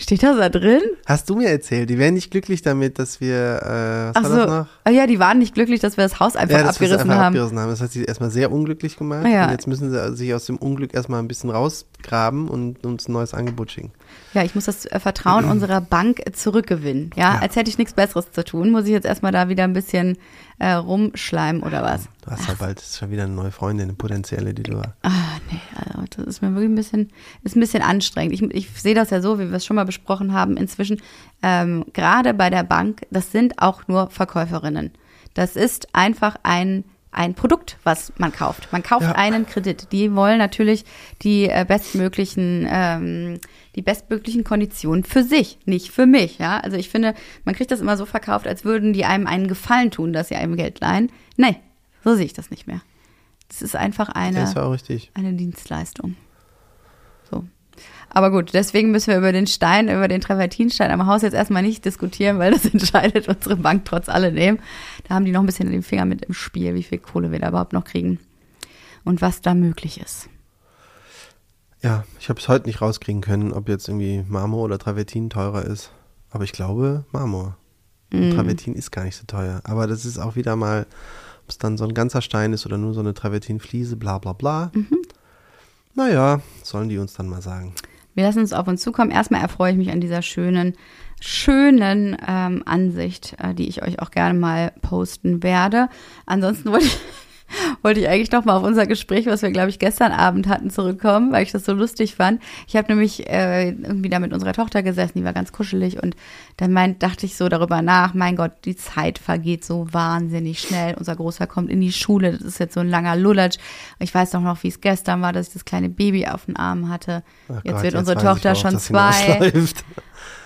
Steht das da drin? Hast du mir erzählt, die wären nicht glücklich damit, dass wir, äh, was Ach war so. das noch? Ah ja, die waren nicht glücklich, dass wir das Haus einfach ja, dass abgerissen einfach haben. abgerissen haben. Das hat sie erstmal sehr unglücklich gemacht. Ja. Und jetzt müssen sie sich aus dem Unglück erstmal ein bisschen rausgraben und uns ein neues Angebot schicken. Ja, ich muss das äh, Vertrauen unserer Bank zurückgewinnen. Ja? ja, als hätte ich nichts Besseres zu tun, muss ich jetzt erstmal da wieder ein bisschen äh, rumschleimen oder was. Du hast ja bald schon wieder eine neue Freundin, eine potenzielle, die du hast. Nee, also das ist mir wirklich ein bisschen, ist ein bisschen anstrengend. Ich, ich sehe das ja so, wie wir es schon mal besprochen haben, inzwischen, ähm, gerade bei der Bank, das sind auch nur Verkäuferinnen. Das ist einfach ein ein Produkt, was man kauft. Man kauft ja. einen Kredit. Die wollen natürlich die äh, bestmöglichen, ähm, die bestmöglichen Konditionen für sich, nicht für mich. Ja, also ich finde, man kriegt das immer so verkauft, als würden die einem einen Gefallen tun, dass sie einem Geld leihen. Nein, so sehe ich das nicht mehr. Das ist einfach eine, ist eine Dienstleistung. So. Aber gut, deswegen müssen wir über den Stein, über den Travertinstein am Haus jetzt erstmal nicht diskutieren, weil das entscheidet unsere Bank trotz alledem. Da haben die noch ein bisschen den Finger mit im Spiel, wie viel Kohle wir da überhaupt noch kriegen und was da möglich ist. Ja, ich habe es heute nicht rauskriegen können, ob jetzt irgendwie Marmor oder Travertin teurer ist. Aber ich glaube Marmor. Mm. Travertin ist gar nicht so teuer. Aber das ist auch wieder mal, ob es dann so ein ganzer Stein ist oder nur so eine Travertinfliese, bla bla bla. Mhm. Naja, sollen die uns dann mal sagen. Wir lassen uns auf uns zukommen. Erstmal erfreue ich mich an dieser schönen, schönen ähm, Ansicht, äh, die ich euch auch gerne mal posten werde. Ansonsten wollte ich wollte ich eigentlich noch mal auf unser Gespräch, was wir, glaube ich, gestern Abend hatten, zurückkommen, weil ich das so lustig fand. Ich habe nämlich äh, irgendwie da mit unserer Tochter gesessen, die war ganz kuschelig und dann meint, dachte ich so darüber nach, mein Gott, die Zeit vergeht so wahnsinnig schnell. Unser Großer kommt in die Schule, das ist jetzt so ein langer Lullatsch. Ich weiß doch noch, wie es gestern war, dass ich das kleine Baby auf den Arm hatte. Ach jetzt Gott, wird jetzt unsere Tochter schon zwei.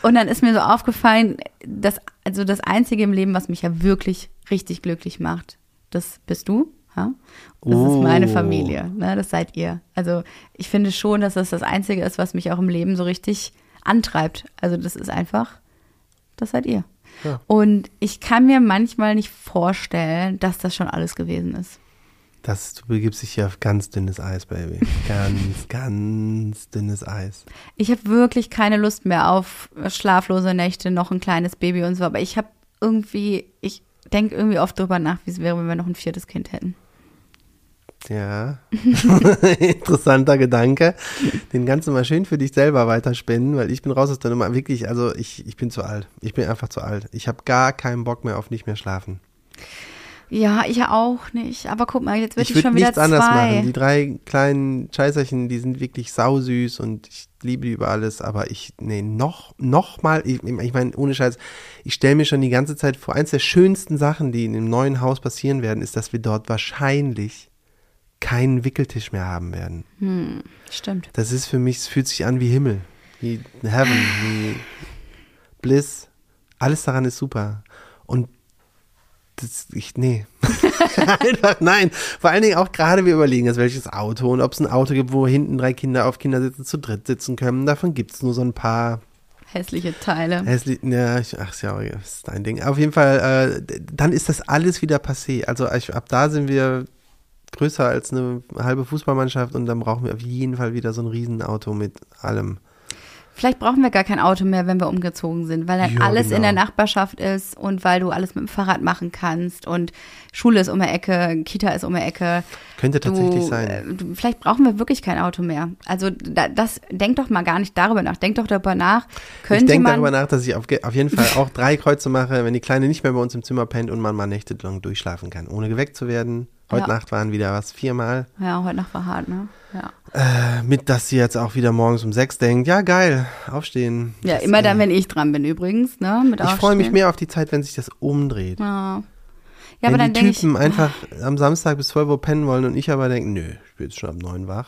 Und dann ist mir so aufgefallen, dass also das Einzige im Leben, was mich ja wirklich richtig glücklich macht, das bist du. Ja? Das oh. ist meine oh. Familie, ne? das seid ihr. Also ich finde schon, dass das das Einzige ist, was mich auch im Leben so richtig antreibt. Also das ist einfach, das seid ihr. Ja. Und ich kann mir manchmal nicht vorstellen, dass das schon alles gewesen ist. Das, du begibst dich hier auf ganz dünnes Eis, Baby. Ganz, ganz dünnes Eis. Ich habe wirklich keine Lust mehr auf schlaflose Nächte, noch ein kleines Baby und so. Aber ich habe irgendwie, ich denke irgendwie oft drüber nach, wie es wäre, wenn wir noch ein viertes Kind hätten. Ja, interessanter Gedanke. Den kannst du mal schön für dich selber weiterspinnen, weil ich bin raus aus der Nummer. Wirklich, also ich, ich bin zu alt. Ich bin einfach zu alt. Ich habe gar keinen Bock mehr auf nicht mehr schlafen. Ja, ich auch nicht. Aber guck mal, jetzt wird ich, ich schon wieder nichts zwei. anders machen. Die drei kleinen Scheißerchen, die sind wirklich sausüß und ich liebe die über alles. Aber ich, nee, noch, noch mal, ich, ich meine, ohne Scheiß, ich stelle mir schon die ganze Zeit vor, eins der schönsten Sachen, die in dem neuen Haus passieren werden, ist, dass wir dort wahrscheinlich keinen Wickeltisch mehr haben werden. Hm, stimmt. Das ist für mich, es fühlt sich an wie Himmel, wie Heaven, wie Bliss. Alles daran ist super. Und das, ich, nee. Einfach nein. Vor allen Dingen auch gerade wir überlegen jetzt, welches Auto und ob es ein Auto gibt, wo hinten drei Kinder auf Kindersitze zu dritt sitzen können. Davon gibt es nur so ein paar hässliche Teile. Hässlich, ja, ich, ach ja, das ist dein Ding. Auf jeden Fall, äh, dann ist das alles wieder passé. Also ich, ab da sind wir größer als eine halbe Fußballmannschaft und dann brauchen wir auf jeden Fall wieder so ein Riesenauto mit allem. Vielleicht brauchen wir gar kein Auto mehr, wenn wir umgezogen sind, weil dann ja, alles genau. in der Nachbarschaft ist und weil du alles mit dem Fahrrad machen kannst und Schule ist um die Ecke, Kita ist um die Ecke. Könnte tatsächlich du, sein. Äh, du, vielleicht brauchen wir wirklich kein Auto mehr. Also da, das, denk doch mal gar nicht darüber nach. Denk doch darüber nach. Könnte ich denke darüber nach, dass ich auf, auf jeden Fall auch drei Kreuze mache, wenn die Kleine nicht mehr bei uns im Zimmer pennt und man mal nächtelang durchschlafen kann, ohne geweckt zu werden. Heute ja. Nacht waren wieder was, viermal. Ja, heute Nacht war hart, ne? Ja. Äh, mit, dass sie jetzt auch wieder morgens um sechs denkt, ja geil, aufstehen. Ja, das, immer dann, äh, wenn ich dran bin übrigens, ne? Mit ich freue mich mehr auf die Zeit, wenn sich das umdreht. Ja. Ja, wenn aber dann die Typen ich, einfach am Samstag bis 12 Uhr pennen wollen und ich aber denke, nö, ich bin jetzt schon ab neun wach.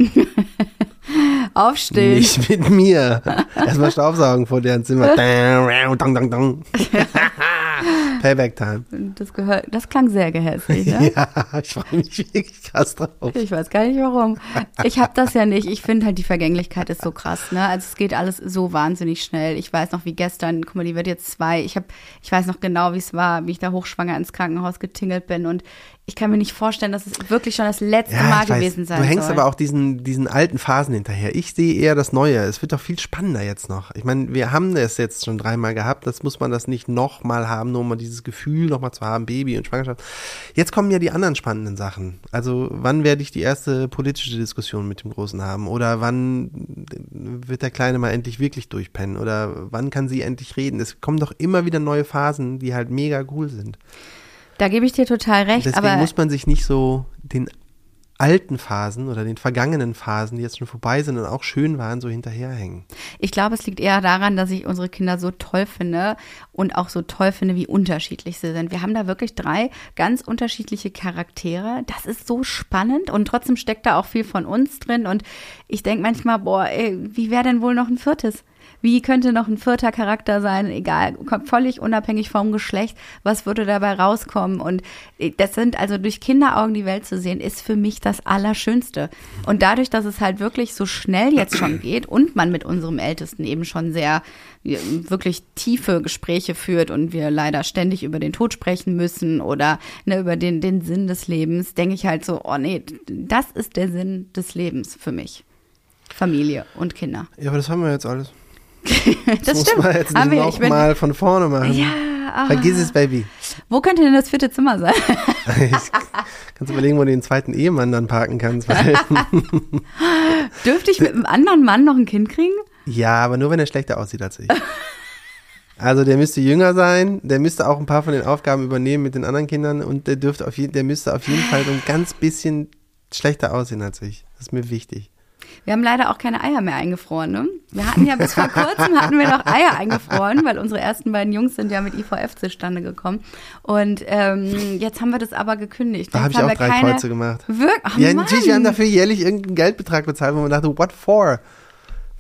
Aufstehen. Nicht mit mir. Erstmal Staubsaugen vor deren Zimmer. dang, dang, dang. Payback Time. Das, gehört, das klang sehr gehässig, ne? ja, ich freue mich wirklich krass drauf. Ich weiß gar nicht warum. Ich habe das ja nicht. Ich finde halt, die Vergänglichkeit ist so krass, ne? Also es geht alles so wahnsinnig schnell. Ich weiß noch, wie gestern, guck mal, die wird jetzt zwei. Ich, hab, ich weiß noch genau, wie es war, wie ich da hochschwanger ins Krankenhaus getingelt bin und ich kann mir nicht vorstellen, dass es wirklich schon das letzte ja, Mal gewesen sein Du hängst soll. aber auch diesen, diesen alten Phasen hinterher. Ich sehe eher das Neue. Es wird doch viel spannender jetzt noch. Ich meine, wir haben das jetzt schon dreimal gehabt. Das muss man das nicht nochmal haben, nur mal dieses Gefühl nochmal zu haben, Baby und Schwangerschaft. Jetzt kommen ja die anderen spannenden Sachen. Also wann werde ich die erste politische Diskussion mit dem Großen haben? Oder wann wird der Kleine mal endlich wirklich durchpennen? Oder wann kann sie endlich reden? Es kommen doch immer wieder neue Phasen, die halt mega cool sind. Da gebe ich dir total recht. Deswegen aber muss man sich nicht so den alten Phasen oder den vergangenen Phasen, die jetzt schon vorbei sind und auch schön waren, so hinterherhängen. Ich glaube, es liegt eher daran, dass ich unsere Kinder so toll finde und auch so toll finde, wie unterschiedlich sie sind. Wir haben da wirklich drei ganz unterschiedliche Charaktere. Das ist so spannend und trotzdem steckt da auch viel von uns drin. Und ich denke manchmal, boah, ey, wie wäre denn wohl noch ein viertes? Wie könnte noch ein vierter Charakter sein? Egal, völlig unabhängig vom Geschlecht. Was würde dabei rauskommen? Und äh, das sind also durch Kinderaugen die Welt zu sehen, ist für mich das Allerschönste. Und dadurch, dass es halt wirklich so schnell jetzt schon geht und man mit unserem Ältesten eben schon sehr wirklich tiefe Gespräche führt und wir leider ständig über den Tod sprechen müssen oder ne, über den, den Sinn des Lebens, denke ich halt so, oh nee, das ist der Sinn des Lebens für mich. Familie und Kinder. Ja, aber das haben wir jetzt alles. das, das muss man jetzt nicht nochmal von vorne machen. Ja, aha. Vergiss es, Baby. Wo könnte denn das vierte Zimmer sein? kannst du überlegen, wo du den zweiten Ehemann dann parken kannst. Dürfte ich mit einem anderen Mann noch ein Kind kriegen? Ja, aber nur, wenn er schlechter aussieht als ich. Also der müsste jünger sein, der müsste auch ein paar von den Aufgaben übernehmen mit den anderen Kindern und der dürfte auf jeden, der müsste auf jeden Fall so ein ganz bisschen schlechter aussehen als ich. Das ist mir wichtig. Wir haben leider auch keine Eier mehr eingefroren. Ne? Wir hatten ja bis vor kurzem hatten wir noch Eier eingefroren, weil unsere ersten beiden Jungs sind ja mit IVF zustande gekommen. Und ähm, jetzt haben wir das aber gekündigt. Da habe ich auch drei keine... Kreuze gemacht. Wirklich? ja, natürlich, wir haben dafür jährlich irgendeinen Geldbetrag bezahlt, wo man dachte, what for?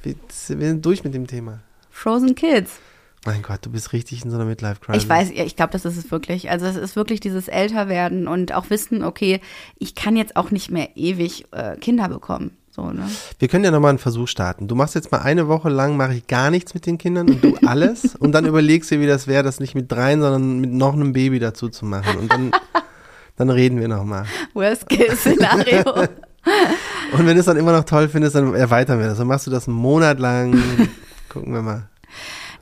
Wir, wir sind durch mit dem Thema. Frozen Kids. Mein Gott, du bist richtig in so einer Midlife-Crisis. Ich weiß, ich glaube, das ist es wirklich. Also es ist wirklich dieses Älterwerden und auch wissen, okay, ich kann jetzt auch nicht mehr ewig äh, Kinder bekommen. So, ne? Wir können ja nochmal einen Versuch starten. Du machst jetzt mal eine Woche lang, mache ich gar nichts mit den Kindern und du alles. und dann überlegst du, wie das wäre, das nicht mit dreien, sondern mit noch einem Baby dazu zu machen. Und dann, dann reden wir nochmal. Worst-Case-Szenario. und wenn du es dann immer noch toll findest, dann erweitern wir das. Dann machst du das einen Monat lang. Gucken wir mal.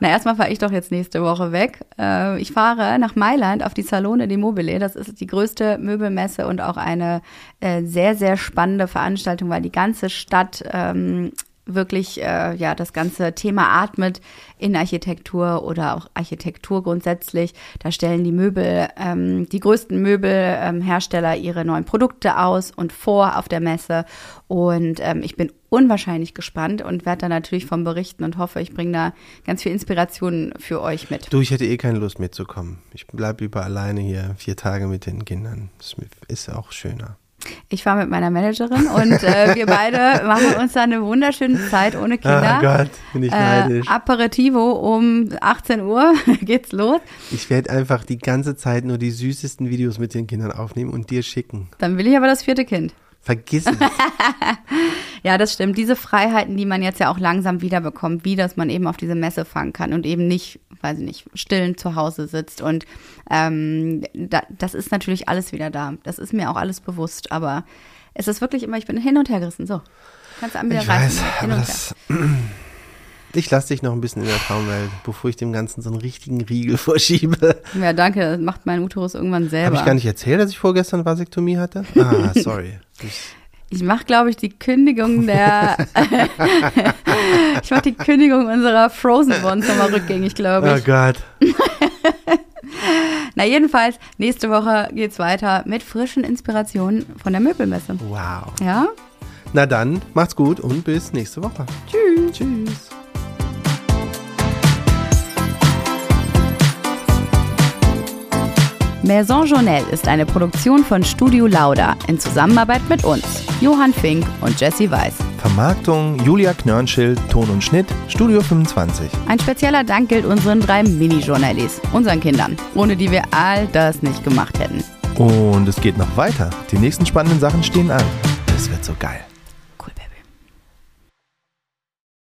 Na, erstmal fahre ich doch jetzt nächste Woche weg. Äh, ich fahre nach Mailand auf die Salone di Mobile. Das ist die größte Möbelmesse und auch eine äh, sehr, sehr spannende Veranstaltung, weil die ganze Stadt ähm, wirklich äh, ja das ganze Thema atmet in Architektur oder auch Architektur grundsätzlich. Da stellen die Möbel, ähm, die größten Möbelhersteller ähm, ihre neuen Produkte aus und vor auf der Messe. Und ähm, ich bin unwahrscheinlich gespannt und werde da natürlich vom berichten und hoffe, ich bringe da ganz viel Inspiration für euch mit. Du, ich hätte eh keine Lust mitzukommen. Ich bleibe lieber alleine hier vier Tage mit den Kindern. Das ist auch schöner. Ich fahre mit meiner Managerin und äh, wir beide machen uns da eine wunderschöne Zeit ohne Kinder. Oh Gott, bin ich neidisch. Äh, Aperitivo um 18 Uhr geht's los. Ich werde einfach die ganze Zeit nur die süßesten Videos mit den Kindern aufnehmen und dir schicken. Dann will ich aber das vierte Kind. Vergiss es. Ja, das stimmt. Diese Freiheiten, die man jetzt ja auch langsam wiederbekommt, wie dass man eben auf diese Messe fahren kann und eben nicht, weiß ich nicht, stillen zu Hause sitzt. Und ähm, da, das ist natürlich alles wieder da. Das ist mir auch alles bewusst. Aber es ist wirklich immer, ich bin hin und her gerissen. So, kannst du an mir Ich reißen. weiß, aber das, ich lasse dich noch ein bisschen in der Traumwelt, bevor ich dem Ganzen so einen richtigen Riegel vorschiebe. Ja, danke. Das macht mein Uterus irgendwann selber. Habe ich gar nicht erzählt, dass ich vorgestern Vasektomie hatte? Ah, sorry. Ich, mache, glaube ich, die Kündigung der. ich mache die Kündigung unserer Frozen Bonds nochmal rückgängig, glaube oh ich. Gott. Na, jedenfalls, nächste Woche geht's weiter mit frischen Inspirationen von der Möbelmesse. Wow. Ja? Na dann, macht's gut und bis nächste Woche. Tschüss. Tschüss. Maison Journelle ist eine Produktion von Studio Lauda in Zusammenarbeit mit uns, Johann Fink und Jesse Weiß. Vermarktung Julia Knörnschild, Ton und Schnitt, Studio 25. Ein spezieller Dank gilt unseren drei Mini-Journalies, unseren Kindern, ohne die wir all das nicht gemacht hätten. Und es geht noch weiter. Die nächsten spannenden Sachen stehen an. Das wird so geil.